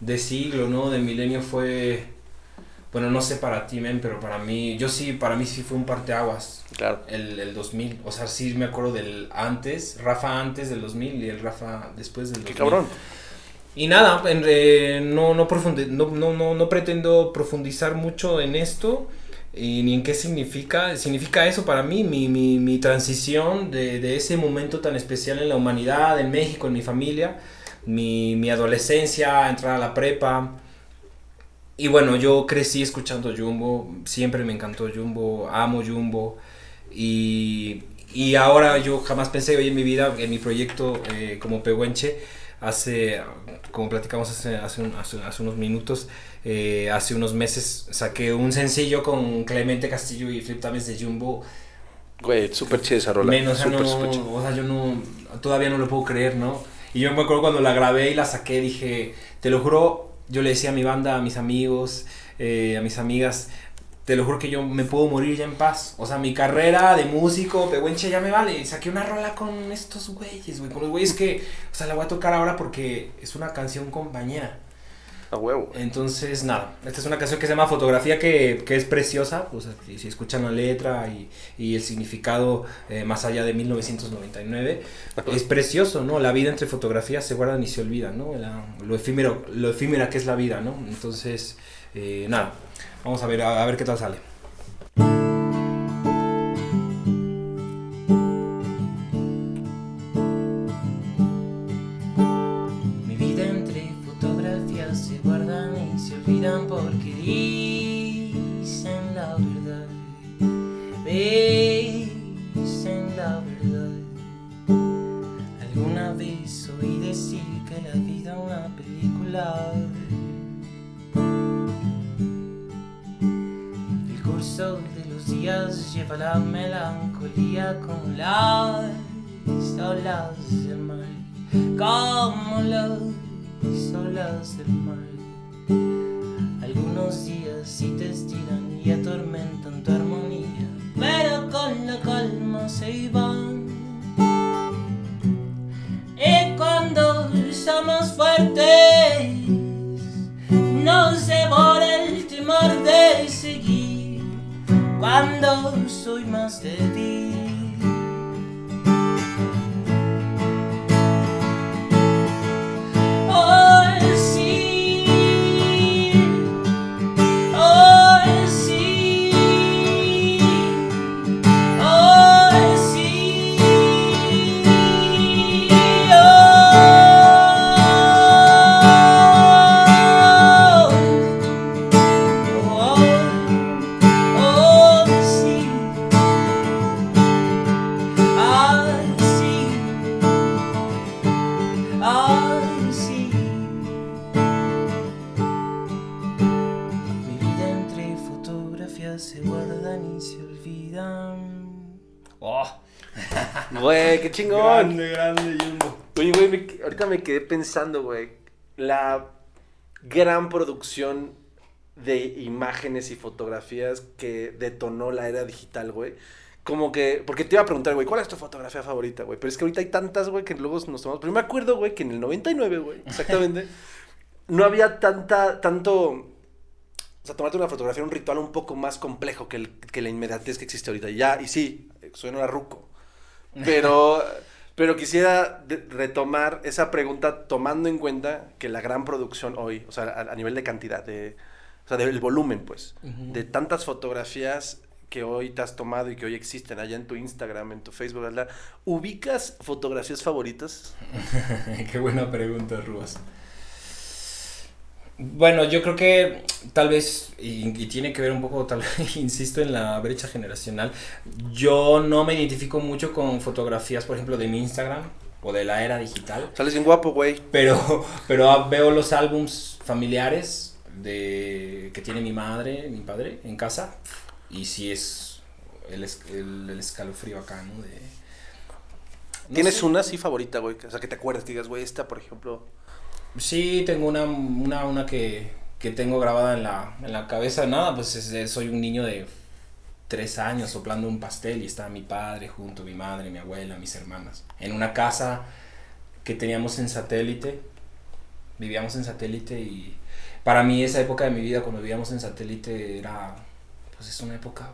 de siglo, ¿no? De milenio fue. Bueno, no sé para ti, men, pero para mí, yo sí, para mí sí fue un parteaguas. Claro. El, el 2000. O sea, sí me acuerdo del antes, Rafa antes del 2000 y el Rafa después del 2000. Qué cabrón. Y nada, eh, no, no, no, no, no, pretendo profundizar mucho en esto y ni en qué significa. Significa eso para mí, mi, mi, mi transición de, de, ese momento tan especial en la humanidad, en México, en mi familia, mi, mi adolescencia, entrar a la prepa. Y bueno, yo crecí escuchando Jumbo, siempre me encantó Jumbo, amo Jumbo. Y, y ahora yo jamás pensé hoy en mi vida, en mi proyecto eh, como Pehuenche, hace, como platicamos hace, hace, hace, unos minutos, eh, hace unos meses saqué un sencillo con Clemente Castillo y Flip Tames de Jumbo. Güey, súper chida esa rola. Menos, super, o sea, yo no, todavía no lo puedo creer, ¿no? Y yo me acuerdo cuando la grabé y la saqué, dije, te lo juro, yo le decía a mi banda, a mis amigos, eh, a mis amigas, te lo juro que yo me puedo morir ya en paz. O sea, mi carrera de músico, pehuenche, ya me vale. Saqué una rola con estos güeyes, güey. Con los güeyes que, o sea, la voy a tocar ahora porque es una canción compañera. A huevo. Entonces, nada, esta es una canción que se llama Fotografía, que, que es preciosa. Sea, si, escuchan la letra y, y el significado eh, más allá de 1999, es precioso, ¿no? La vida entre fotografías se guardan y se olvidan, ¿no? lo, efímero, lo efímera que es la vida, ¿no? Entonces, eh, nada. Vamos a ver, a, ver qué tal sale. Que la vida una película. de los días lleva la melancolía como las olas del mar, como las olas del mar. Algunos días sí te estiran y atormentan tu armonía, pero con la calma se iban. Somos fuertes, nos devora el temor de seguir cuando soy más débil. chingón. Quedé pensando, güey. La gran producción de imágenes y fotografías que detonó la era digital, güey. Como que, porque te iba a preguntar, güey, ¿cuál es tu fotografía favorita, güey? Pero es que ahorita hay tantas, güey, que luego nos tomamos. Pero me acuerdo, güey, que en el 99, güey, [laughs] exactamente, no había tanta, tanto. O sea, tomarte una fotografía era un ritual un poco más complejo que, el, que la inmediatez que existe ahorita. Y ya, y sí, suena ruco. Pero, [laughs] pero quisiera retomar esa pregunta tomando en cuenta que la gran producción hoy, o sea, a, a nivel de cantidad, de, o sea, del volumen, pues, de tantas fotografías que hoy te has tomado y que hoy existen allá en tu Instagram, en tu Facebook, bla, ¿ubicas fotografías favoritas? [laughs] Qué buena pregunta, Rubas. Bueno, yo creo que tal vez, y, y tiene que ver un poco, tal [laughs] insisto, en la brecha generacional. Yo no me identifico mucho con fotografías, por ejemplo, de mi Instagram o de la era digital. Sales bien guapo, güey. Pero, [laughs] pero veo los álbums familiares de que tiene mi madre, mi padre en casa. Y sí es el, el, el escalofrío acá, ¿no? De, no ¿Tienes sé. una así favorita, güey? O sea, que te acuerdas, que digas, güey, esta, por ejemplo. Sí, tengo una, una, una que, que tengo grabada en la, en la cabeza. Nada, pues soy un niño de tres años soplando un pastel y está mi padre junto, mi madre, mi abuela, mis hermanas. En una casa que teníamos en satélite. Vivíamos en satélite y para mí esa época de mi vida cuando vivíamos en satélite era, pues es una época,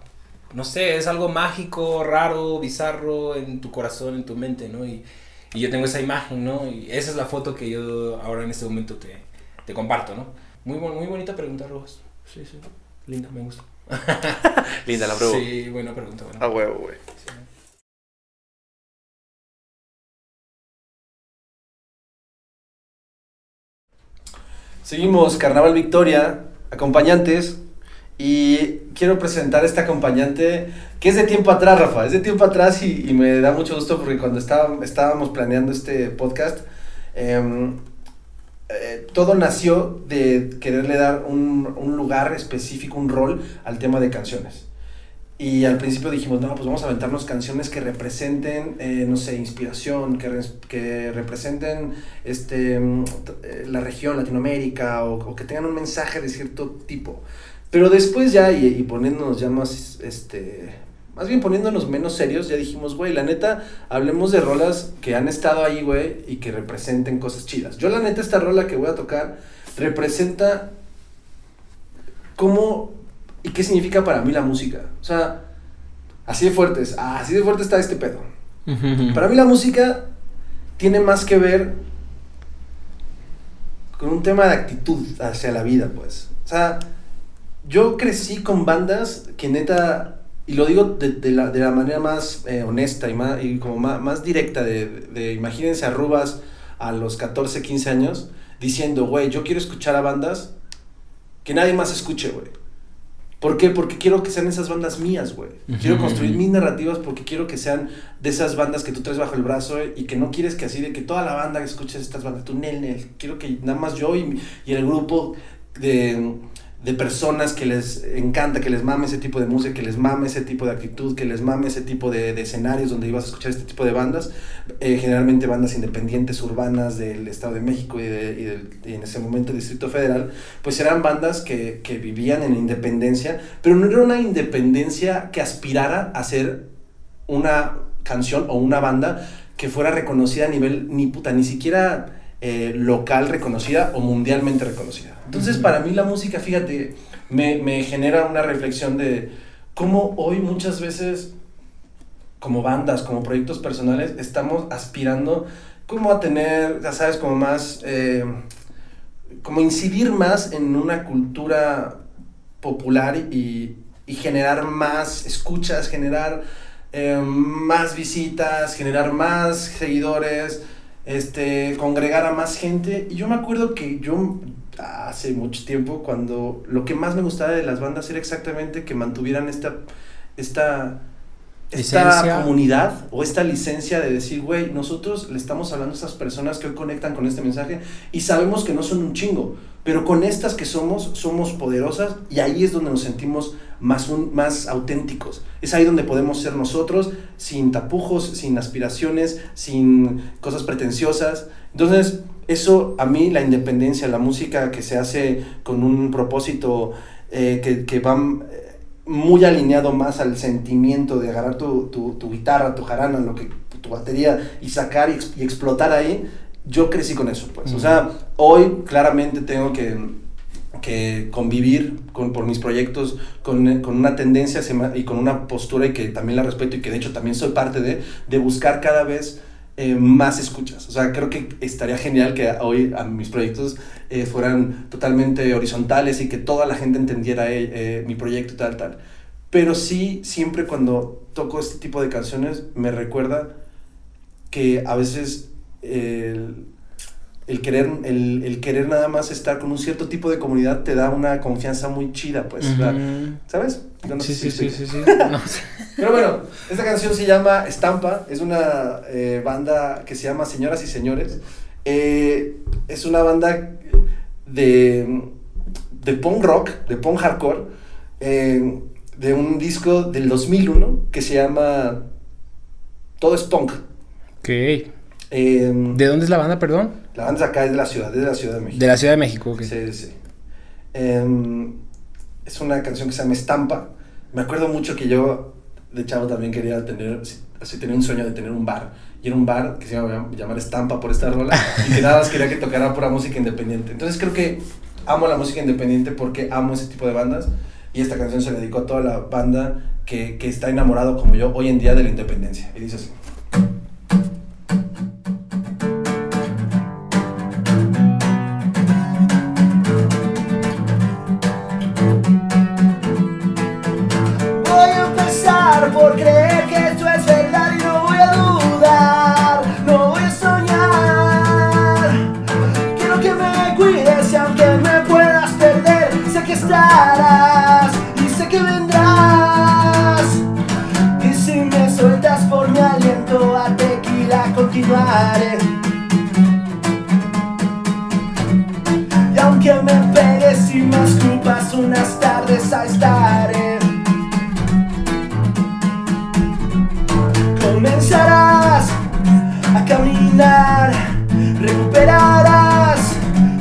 no sé, es algo mágico, raro, bizarro en tu corazón, en tu mente, ¿no? Y, y yo tengo esa imagen, ¿no? Y esa es la foto que yo ahora en este momento te, te comparto, ¿no? Muy, muy bonita pregunta, Rubas. Sí, sí. Linda, me gusta. [laughs] Linda, la pruebo. Sí, buena pregunta, buena A huevo, güey. Sí. Seguimos, Carnaval Victoria, acompañantes. Y quiero presentar a esta acompañante que es de tiempo atrás, Rafa. Es de tiempo atrás y, y me da mucho gusto porque cuando estaba- estábamos planeando este podcast, em, eh, todo nació de quererle dar un, un lugar específico, un rol al tema de canciones. Y al principio dijimos, no, pues vamos a aventarnos canciones que representen, eh, no sé, inspiración, que, res- que representen este, mm, eh, la región, Latinoamérica, o, o que tengan un mensaje de cierto tipo. Pero después ya, y, y poniéndonos ya más, este, más bien poniéndonos menos serios, ya dijimos, güey, la neta, hablemos de rolas que han estado ahí, güey, y que representen cosas chidas. Yo la neta, esta rola que voy a tocar representa cómo y qué significa para mí la música. O sea, así de fuertes, ah, así de fuerte está este pedo. Para mí la música tiene más que ver con un tema de actitud hacia la vida, pues. O sea, yo crecí con bandas que neta, y lo digo de, de la, de la manera más eh, honesta y, más, y como más, más directa, de, de imagínense a Rubas a los 14, 15 años, diciendo, güey, yo quiero escuchar a bandas que nadie más escuche, güey. ¿Por qué? Porque quiero que sean esas bandas mías, güey. Quiero construir mis narrativas porque quiero que sean de esas bandas que tú traes bajo el brazo eh, y que no quieres que así de que toda la banda escuche estas bandas. Tú, Nel, Nel. Quiero que nada más yo y, y el grupo de, de personas que les encanta, que les mame ese tipo de música, que les mame ese tipo de actitud, que les mame ese tipo de, de escenarios donde ibas a escuchar este tipo de bandas. Eh, generalmente bandas independientes urbanas del Estado de México y, de- y del- y en ese momento Distrito Federal, pues eran bandas que, que vivían en independencia, pero no era una independencia que aspirara a ser una canción o una banda que fuera reconocida a nivel ni puta, ni siquiera eh, local reconocida o mundialmente reconocida. Entonces, para mí la música, fíjate, me, me genera una reflexión de cómo hoy muchas veces, como bandas, como proyectos personales, estamos aspirando como a tener, ya sabes, como más, eh, como incidir más en una cultura popular y, y generar más escuchas, generar eh, más visitas, generar más seguidores, este, congregar a más gente. Y yo me acuerdo que yo hace mucho tiempo, cuando lo que más me gustaba de las bandas era exactamente que mantuvieran esta, esta, esta Licencia. comunidad o esta licencia de decir, güey, nosotros le estamos hablando a estas personas que hoy conectan con este mensaje y sabemos que no son un chingo, pero con estas que somos, somos poderosas y ahí es donde nos sentimos más, un- más auténticos. Es ahí donde podemos ser nosotros sin tapujos, sin aspiraciones, sin cosas pretenciosas. Entonces, eso a mí, la independencia, la música que se hace con un propósito eh, que, que va eh, muy alineado más al sentimiento de agarrar tu, tu, tu guitarra, tu jarana, lo que, tu batería y sacar y, y explotar ahí, yo crecí con eso, pues. O sea, hoy claramente tengo que, que convivir con, por mis proyectos con, con una tendencia y con una postura y que también la respeto y que de hecho también soy parte de, de buscar cada vez eh, más escuchas. O sea, creo que estaría genial que hoy a mis proyectos eh, fueran totalmente horizontales y que toda la gente entendiera eh, eh, mi proyecto y tal, tal. Pero sí, siempre cuando toco este tipo de canciones me recuerda que a veces el, el querer, el, el querer nada más estar con un cierto tipo de comunidad te da una confianza muy chida, pues. ¿Sabes? No Sí, sí, sí, sí, sí. [laughs] No, sí. Pero bueno, esta canción se llama Estampa, es una eh, banda que se llama Señoras y Señores. Eh, es una banda de, de punk rock, de punk hardcore, eh, de un disco del 2001 que se llama Todo es Punk. Ok. Eh, ¿De dónde es la banda, perdón? la banda acá es de la ciudad, es de la Ciudad de México. De la Ciudad de México, ok. Sí, sí. Em, es una canción que se llama Estampa. Me acuerdo mucho que yo, de chavo, también quería tener, así tenía un sueño de tener un bar. Y era un bar que se iba a llamar Estampa por esta rola. [laughs] y que nada más quería que tocara pura música independiente. Entonces creo que amo la música independiente porque amo ese tipo de bandas. Y esta canción se le dedicó a toda la banda que, que está enamorado como yo hoy en día de la independencia. Y dice así. Y aunque me pegues y me escupas unas tardes ahí estaré. Comenzarás a caminar, recuperarás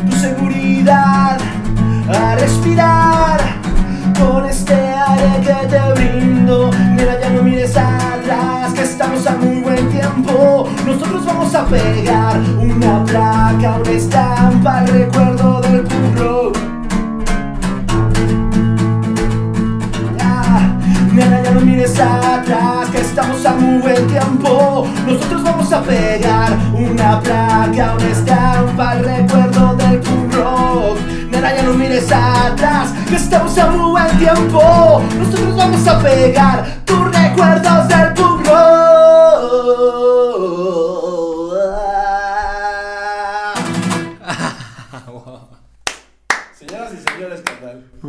tu seguridad, a respirar con este aire que te brindo. Mira, ya no mires atrás, que estamos a tiempo. Nosotros vamos a pegar una placa, una estampa, el recuerdo del curro. Ya, Nena, ya no mires atrás, que estamos a muy buen tiempo. Nosotros vamos a pegar una placa, una estampa, el recuerdo del punk rock. Nena, ya no mires atrás, que estamos a muy buen tiempo. Nosotros vamos a pegar tus recuerdos del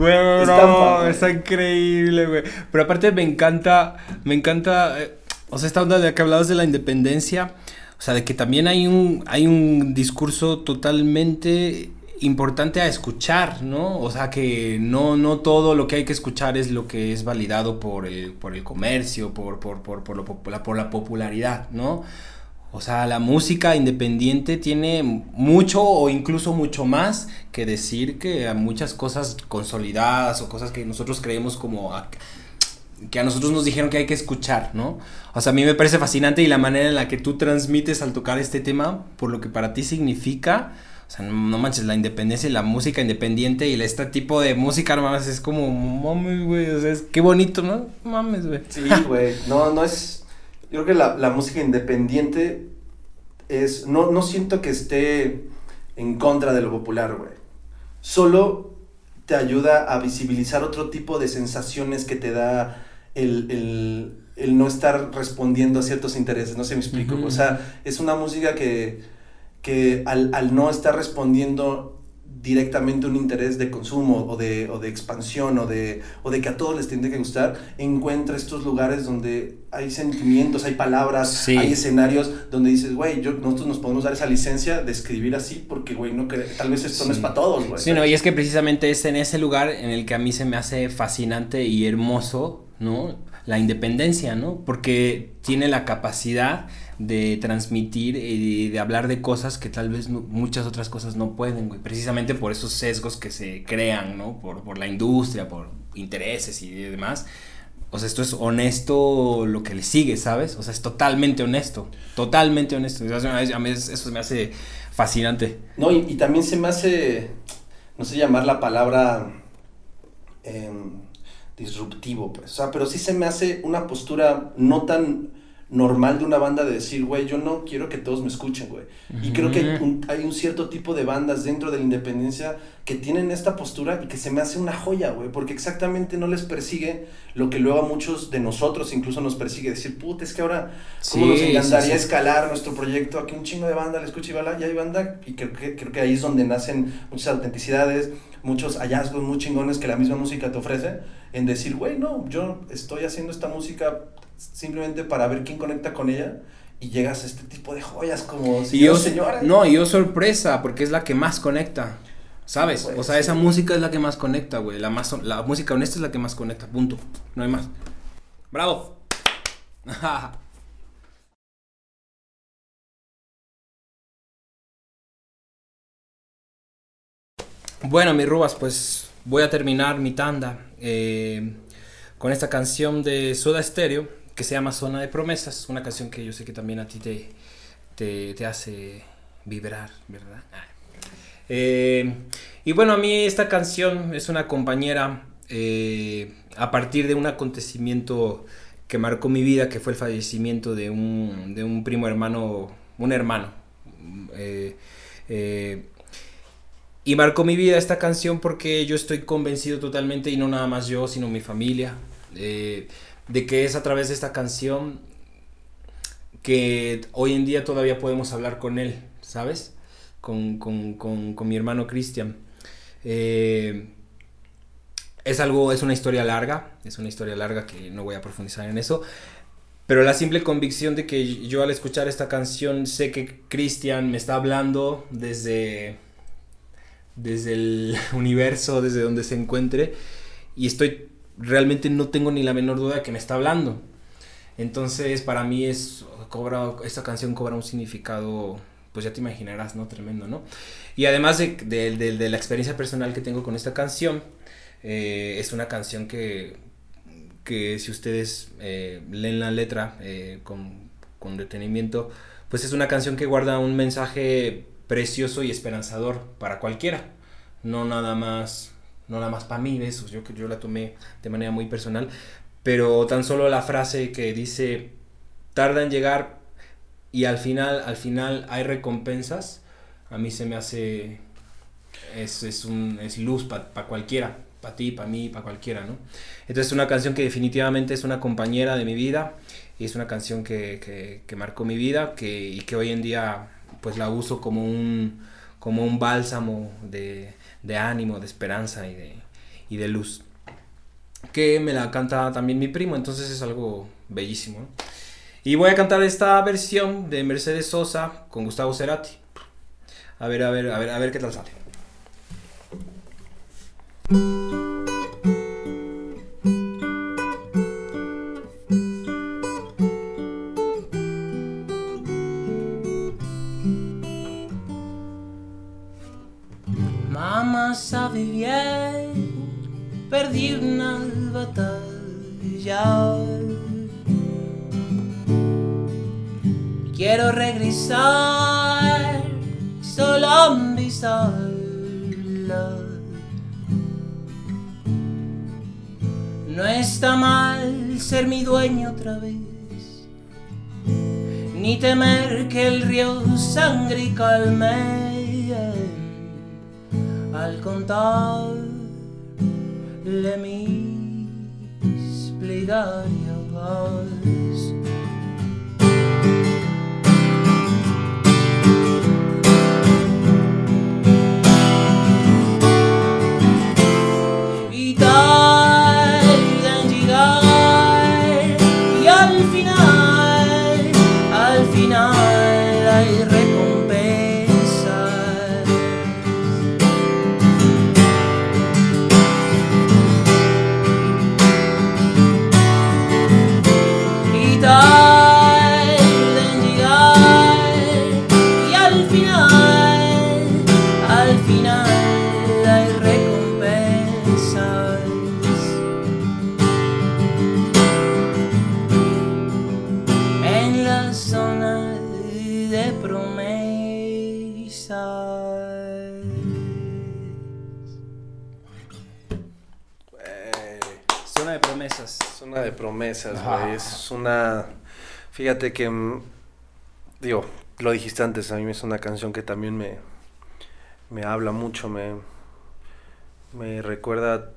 Güey, Estampa, no, está increíble, güey. Pero aparte me encanta, me encanta, eh, o sea, esta onda de que hablabas de la independencia, o sea, de que también hay un, hay un discurso totalmente importante a escuchar, ¿no? O sea, que no, no todo lo que hay que escuchar es lo que es validado por el, por el comercio, por, por, por, por, lo popu- por la popularidad, ¿no? O sea, la música independiente tiene mucho o incluso mucho más que decir que a muchas cosas consolidadas o cosas que nosotros creemos como a- que a nosotros nos dijeron que hay que escuchar, ¿no? O sea, a mí me parece fascinante y la manera en la que tú transmites al tocar este tema por lo que para ti significa, o sea, no, no manches, la independencia y la música independiente y este tipo de música, no mames, es como, mames, güey, o sea, es qué bonito, ¿no? Mames, güey. Sí, güey. No, no es. Yo creo que la, la música independiente es. No, no siento que esté en contra de lo popular, güey. Solo te ayuda a visibilizar otro tipo de sensaciones que te da el, el- el no estar respondiendo a ciertos intereses. No sé me explico. O sea, es una música que, que al, al no estar respondiendo directamente un interés de consumo o de, o de expansión o de, o de que a todos les tiene que gustar, encuentra estos lugares donde hay sentimientos, hay palabras, Sí. hay escenarios donde dices, güey, yo- nosotros nos podemos dar esa licencia de escribir así porque, güey, no tal vez esto no es para todos, güey. Sí, no, y es que precisamente es en ese lugar en el que a mí se me hace fascinante y hermoso, ¿no? La independencia, ¿no? Porque tiene la capacidad de transmitir y de hablar de cosas que tal vez muchas otras cosas no pueden, güey. Precisamente por esos sesgos que se crean, ¿no? Por, por la industria, por intereses y demás. O sea, esto es honesto lo que le sigue, ¿sabes? O sea, es totalmente honesto. Totalmente honesto. A mí eso me hace fascinante. No, y, también se me hace, no sé llamar la palabra em, disruptivo, pues. O sea, pero sí se me hace una postura no tan normal de una banda de decir, güey, yo no quiero que todos me escuchen, güey. Y creo que hay un, cierto tipo de bandas dentro de la independencia que tienen esta postura y que se me hace una joya, güey, porque exactamente no les persigue lo que luego a muchos de nosotros incluso nos persigue, decir, puta, es que ahora, ¿cómo nos encantaría escalar nuestro proyecto? Aquí un chingo de banda le escucha y va y hay banda, y creo que, creo que ahí es donde nacen muchas autenticidades, muchos hallazgos muy chingones que la misma música te ofrece, en decir, güey, no, yo estoy haciendo esta música simplemente para ver quién conecta con ella y llegas a este tipo de joyas como si yo, señora. No, y yo sorpresa, porque es la que más conecta. ¿Sabes? o sea, esa música es la que más conecta, güey. La, más, la música honesta es la que más conecta, punto. No hay más. ¡Bravo! [laughs] bueno, mis rubas, pues voy a terminar mi tanda eh, con esta canción de Soda Stereo que se llama Zona de Promesas, una canción que yo sé que también a ti te, te, hace vibrar, ¿verdad? Eh, y bueno, a mí esta canción es una compañera eh, a partir de un acontecimiento que marcó mi vida, que fue el fallecimiento de un, de un primo hermano, un hermano. Y marcó mi vida esta canción porque yo estoy convencido totalmente, y no nada más yo, sino mi familia, de que es a través de esta canción que hoy en día todavía podemos hablar con él, ¿sabes? Con, mi hermano Cristian. Eh, es algo, es una historia larga, es una historia larga que no voy a profundizar en eso, pero la simple convicción de que yo al escuchar esta canción sé que Cristian me está hablando desde, desde el [laughs] universo, desde donde se encuentre, y estoy realmente no tengo ni la menor duda de que me está hablando. Entonces, para mí es cobra esta canción cobra un significado, pues ya te imaginarás, ¿no? Tremendo, ¿no? Y además de, de, la experiencia personal que tengo con esta canción, eh, es una canción que, que si ustedes eh, leen la letra eh, con, con detenimiento, pues es una canción que guarda un mensaje precioso y esperanzador para cualquiera, no nada más no nada más para mí, eso, yo, yo la tomé de manera muy personal, pero tan solo la frase que dice, tarda en llegar y al final, al final hay recompensas, a mí se me hace, es, es, un, es luz para cualquiera, para ti, para mí, para cualquiera, ¿no? Entonces es una canción que definitivamente es una compañera de mi vida y es una canción que, que, que marcó mi vida que, y que hoy en día pues la uso como un, como un bálsamo de, de ánimo, de esperanza y de, y de luz. Que me la canta también mi primo, entonces es algo bellísimo. Y voy a cantar esta versión de Mercedes Sosa con Gustavo Cerati. A ver, a ver, a ver, a ver qué tal sale. Sabe bien, perdí una batalla. Quiero regresar, solo avisarla. No está mal ser mi dueño otra vez, ni temer que el río sangre y calme al contarle mis plegarias. Promesas, güey. Es una. Fíjate que. mm, Digo, lo dijiste antes, a mí es una canción que también me. Me habla mucho, me. Me recuerda.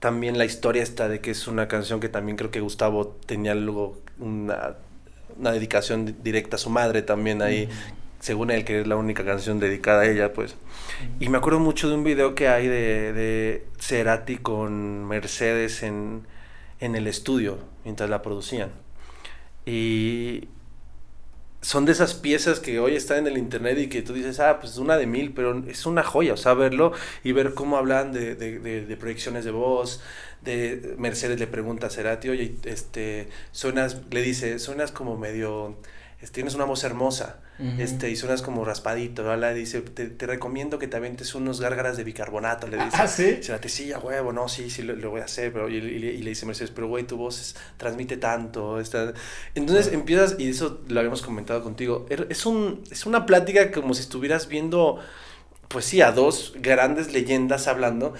También la historia esta de que es una canción que también creo que Gustavo tenía algo. Una, una dedicación di- directa a su madre también ahí. Según él, que es la única canción dedicada a ella, pues. Y me acuerdo mucho de un video que hay de, de Cerati con Mercedes en, en el estudio mientras la producían. Y son de esas piezas que hoy están en el internet y que tú dices, ah, pues es una de mil, pero es una joya, o sea, verlo y ver cómo hablan de, de, proyecciones de voz, de Mercedes le pregunta a Cerati, oye, este, suenas, le dice, suenas como medio, tienes una voz hermosa, este, y suenas como raspadito, ¿verdad? Le dice, te, te recomiendo que te aventes unos gárgaras de bicarbonato, le dice. Ah, ¿sí? Cerati, sí, a huevo, no, sí, sí, lo, lo voy a hacer, pero, y, y- y le dice Mercedes, pero güey, tu voz es- transmite tanto, está... Entonces empiezas, y eso lo habíamos comentado contigo, er- es, un, es una plática como si estuvieras viendo, pues sí, a dos grandes leyendas hablando,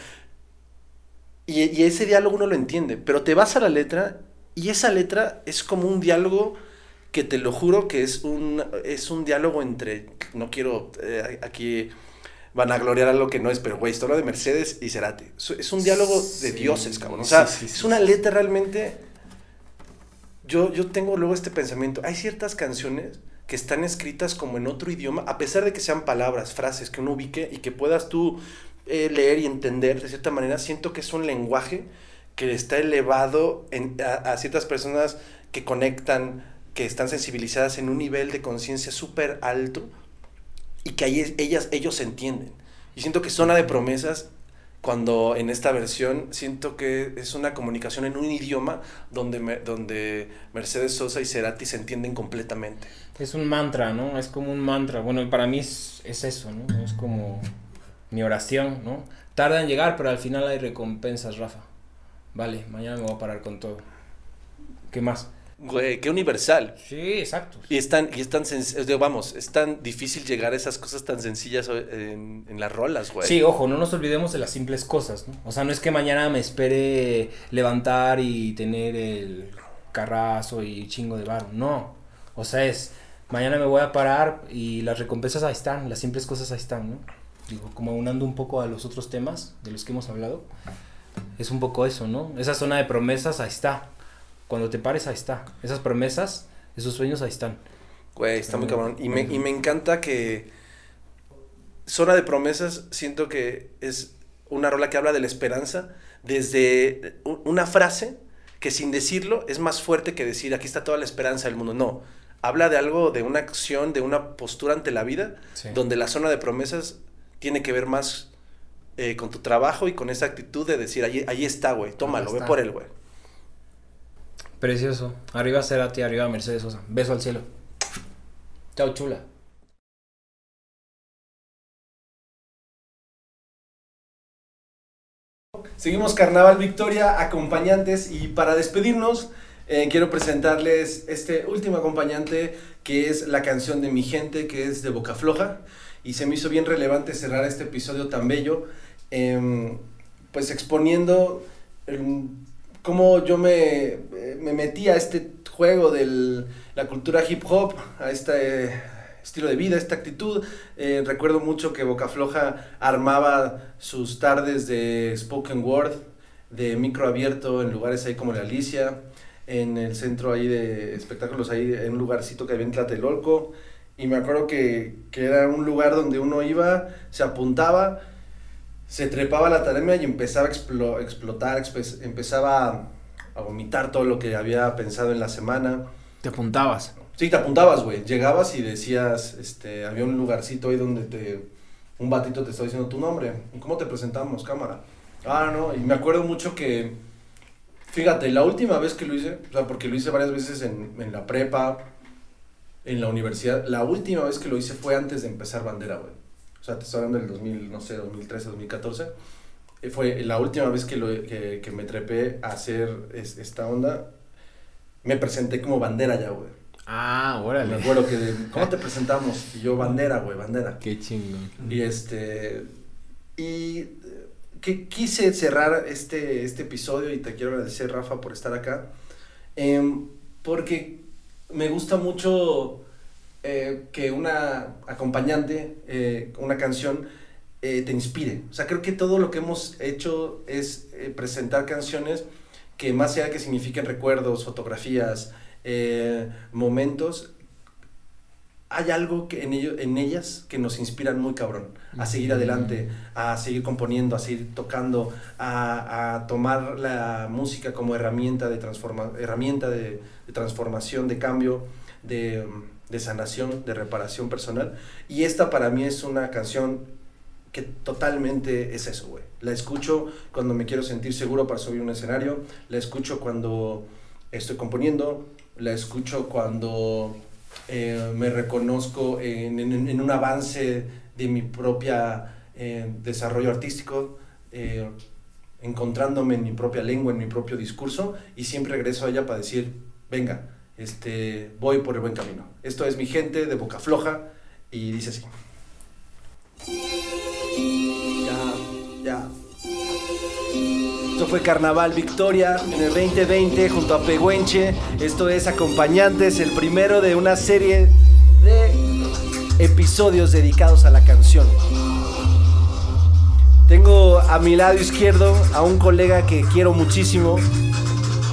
y, y ese diálogo uno lo entiende, pero te vas a la letra, y esa letra es como un diálogo que te lo juro que es un, es un diálogo entre, no quiero eh, aquí van a gloriar algo que no es, pero güey, esto habla de Mercedes y Cerati. Es- un diálogo de dioses, cabrón. O sea, sí, sí, es una letra realmente. Yo, yo tengo luego este pensamiento. Hay ciertas canciones que están escritas como en otro idioma, a pesar de que sean palabras, frases que uno ubique y que puedas tú eh, leer y entender de cierta manera, siento que es un lenguaje que está elevado en- a, a ciertas personas que conectan, que están sensibilizadas en un nivel de conciencia súper alto y que ahí ellas, ellos se entienden. Y siento que Zona de Promesas, cuando en esta versión, siento que es una comunicación en un idioma donde, me- donde Mercedes Sosa y Cerati se entienden completamente. Es un mantra, ¿no? Es como un mantra. Bueno, para mí es, es eso, ¿no? Es como mi oración, ¿no? Tarda en llegar, pero al final hay recompensas, Rafa. Vale, mañana me voy a parar con todo. ¿Qué más? Güey, qué universal. Sí, exacto. Y es tan, y es tan, senc- es de- vamos, es tan difícil llegar a esas cosas tan sencillas en, en las rolas, güey. Sí, ojo, no nos olvidemos de las simples cosas, ¿no? O sea, no es que mañana me espere levantar y tener el carrazo y chingo de barro, no. O sea, es, mañana me voy a parar y las recompensas ahí están, las simples cosas ahí están, ¿no? Digo, como aunando un poco a los otros temas de los que hemos hablado, es un poco eso, ¿no? Esa zona de promesas ahí está. Cuando te pares ahí está. Esas promesas, esos sueños ahí están. Güey, está muy cabrón. Y me, y me encanta que Zona de Promesas, siento que es una rola que habla de la esperanza desde una frase que sin decirlo es más fuerte que decir aquí está toda la esperanza del mundo. No, habla de algo, de una acción, de una postura ante la vida, Sí. donde la zona de promesas tiene que ver más eh, con tu trabajo y con esa actitud de decir, ahí, ahí está, güey, tómalo, ve por él, güey. Precioso. Arriba Cerati, arriba Mercedes Sosa. Beso al cielo. Chao, chula. Seguimos Carnaval Victoria, acompañantes, y para despedirnos, eh, quiero presentarles este último acompañante, que es la canción de mi gente, que es de Boca Floja, y se me hizo bien relevante cerrar este episodio tan bello, em, pues exponiendo em, cómo yo me, me metí a este juego de la cultura hip hop, a este estilo de vida, esta actitud. Eh, recuerdo mucho que Boca Floja armaba sus tardes de spoken word, de micro abierto en lugares ahí como la Alicia, en el centro ahí de espectáculos ahí en un lugarcito que había en Tlatelolco. Y me acuerdo que, que era un lugar donde uno iba, se apuntaba, se trepaba a la tarima y empezaba a explo- explotar, empezaba a, a vomitar todo lo que había pensado en la semana. Te apuntabas. Sí, te apuntabas, güey. Llegabas y decías, este, había un lugarcito ahí donde te, un batito te estaba diciendo tu nombre. ¿Y cómo te presentamos, cámara? Ah, no, y me acuerdo mucho que, fíjate, la última vez que lo hice, o sea, porque lo hice varias veces en, en la prepa, en la universidad, la última vez que lo hice fue antes de empezar bandera, güey. O sea, te estoy hablando del 2000, no sé, 2013, 2014. Eh, Fue la última vez que, lo, que, que me trepé a hacer es- esta onda. Me presenté como bandera ya, güey. Ah, Me órale. acuerdo que, de, ¿cómo te presentamos? Y yo, bandera, güey, bandera. Qué chingón. Y este, y eh, que quise cerrar este, este episodio y te quiero agradecer, Rafa, por estar acá. Em, porque me gusta mucho eh, que una acompañante, eh, una canción, eh, te inspire. O sea, creo que todo lo que hemos hecho es presentar canciones que más allá de que signifiquen recuerdos, fotografías, momentos, hay algo que en, ello, en ellas que nos inspiran muy cabrón a seguir adelante, a seguir componiendo, a seguir tocando, a, a tomar la música como herramienta de, transforma, herramienta de, de transformación, de cambio, de, de, sanación, de reparación personal. Y esta para mí es una canción que totalmente es eso, güey. La escucho cuando me quiero sentir seguro para subir un escenario, la escucho cuando estoy componiendo, la escucho cuando eh, me reconozco en, un avance de mi propia eh, desarrollo artístico, eh, encontrándome en mi propia lengua, en mi propio discurso, y siempre regreso a ella para decir, venga, este, voy por el buen camino. Esto es mi gente de Boca Floja, y dice así. Ya, ya. Esto fue Carnaval Victoria en el 2020 junto a Peguenche. Esto es Acompañantes, el primero de una serie de episodios dedicados a la canción. Tengo a mi lado izquierdo a un colega que quiero muchísimo.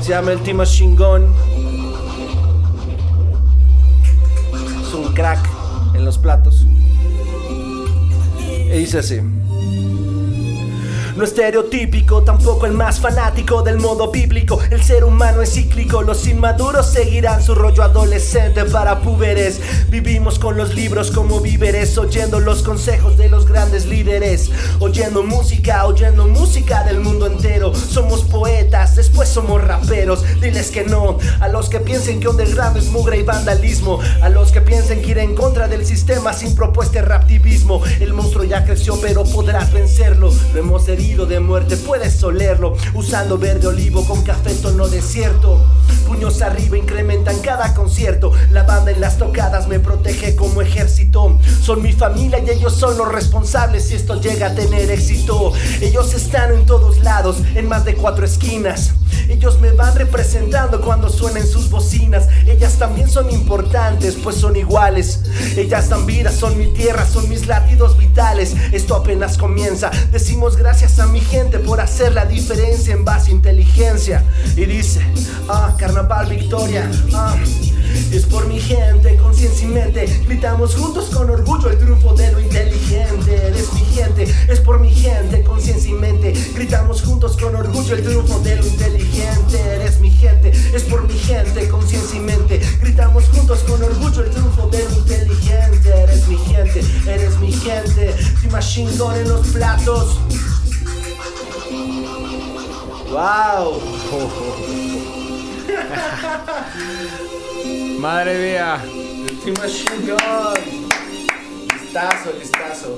Se llama el Timo Chingón. Crack en los platos. Y dice así. No estereotípico, tampoco el más fanático del modo bíblico. El ser humano es cíclico, los inmaduros seguirán su rollo adolescente para púberes. Vivimos con los libros como víveres, oyendo los consejos de los grandes líderes. Oyendo música, oyendo música del mundo entero. Somos poetas, después somos raperos. Diles que no a los que piensen que underground es mugre y vandalismo. A los que piensen que ir en contra del sistema sin propuesta es raptivismo. El monstruo ya creció, pero podrás vencerlo. Lo hemos de muerte, puedes olerlo. Usando verde olivo con café tono desierto. Puños arriba incrementan cada concierto. La banda en las tocadas me protege como ejército. Son mi familia y ellos son los responsables si esto llega a tener éxito. Ellos están en todos lados, en más de cuatro esquinas. Ellos me van representando cuando suenen sus bocinas. Ellas también son importantes, pues son iguales. Ellas vida, son mi tierra, son mis latidos vitales. Esto apenas comienza. Decimos gracias a mi gente por hacer la diferencia en base a inteligencia. Y dice, ah, carnaval victoria, ah. Es por mi gente, conciencia y mente. Gritamos juntos con orgullo el triunfo de lo inteligente. Eres mi gente, es por mi gente, conciencia y mente. Gritamos juntos con orgullo el triunfo de lo inteligente. Eres mi gente, es por mi gente, conciencia y mente. Gritamos juntos con orgullo el triunfo de lo inteligente. Eres mi gente, eres mi gente. Si machine gun en los platos. ¡Wow! [laughs] Madre mía. Listazo, listazo.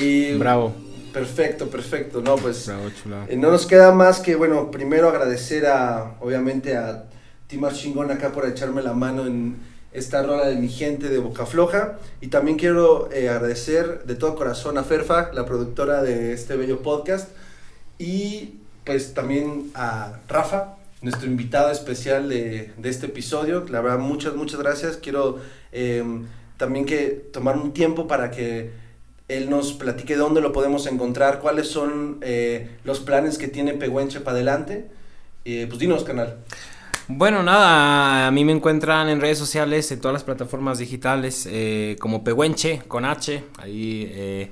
Y Bravo. Perfecto, perfecto. No, pues Bravo, eh, no nos queda más que, bueno, primero agradecer a, obviamente, a Timar Chingón acá por echarme la mano en esta rola de mi gente de Boca Floja. Y también quiero eh, agradecer de todo corazón a Ferfa, la productora de este bello podcast. Y pues también a Rafa, nuestro invitado especial de, de este episodio. La verdad, muchas, muchas gracias. Quiero eh, también que tomar un tiempo para que él nos platique dónde lo podemos encontrar, cuáles son eh, los planes que tiene Pehuenche para adelante. Eh, pues dinos, canal. Bueno, nada, a mí me encuentran en redes sociales, en todas las plataformas digitales, eh, como Pehuenche, con H, ahí...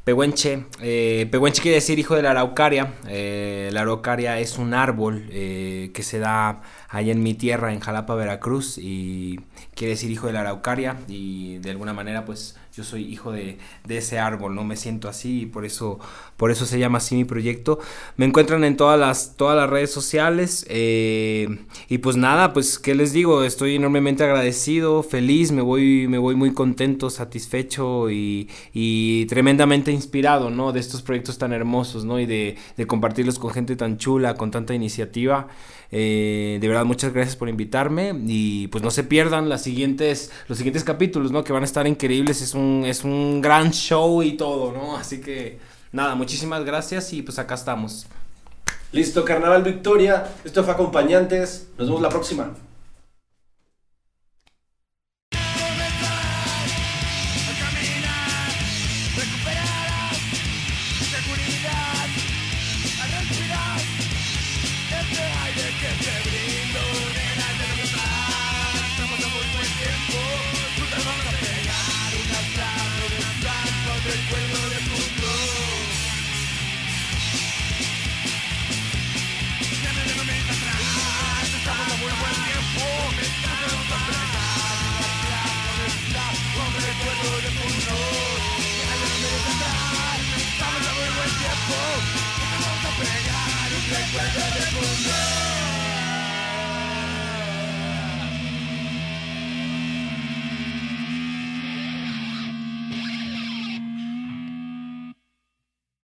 Eh, Pehuenche. Eh, Pehuenche quiere decir hijo de la araucaria. Eh, la araucaria es un árbol eh, que se da allá en mi tierra, en Jalapa, Veracruz, y quiere decir hijo de la araucaria. Y de alguna manera, pues yo soy hijo de, de ese árbol, no me siento así y por eso, por eso se llama así mi proyecto. Me encuentran en todas las, todas las redes sociales. eh, y pues nada, pues qué les digo, estoy enormemente agradecido, feliz, me voy, me voy muy contento, satisfecho y, y tremendamente inspirado, ¿no? De estos proyectos tan hermosos, ¿no? Y de, de compartirlos con gente tan chula, con tanta iniciativa. Eh, de verdad, muchas gracias por invitarme y pues no se pierdan las siguientes, los siguientes capítulos, ¿no? Que van a estar increíbles. Es un, es un gran show y todo, ¿no? Así que nada, muchísimas gracias y pues acá estamos. Listo, Carnaval Victoria. Esto fue Acompañantes. Nos vemos la próxima.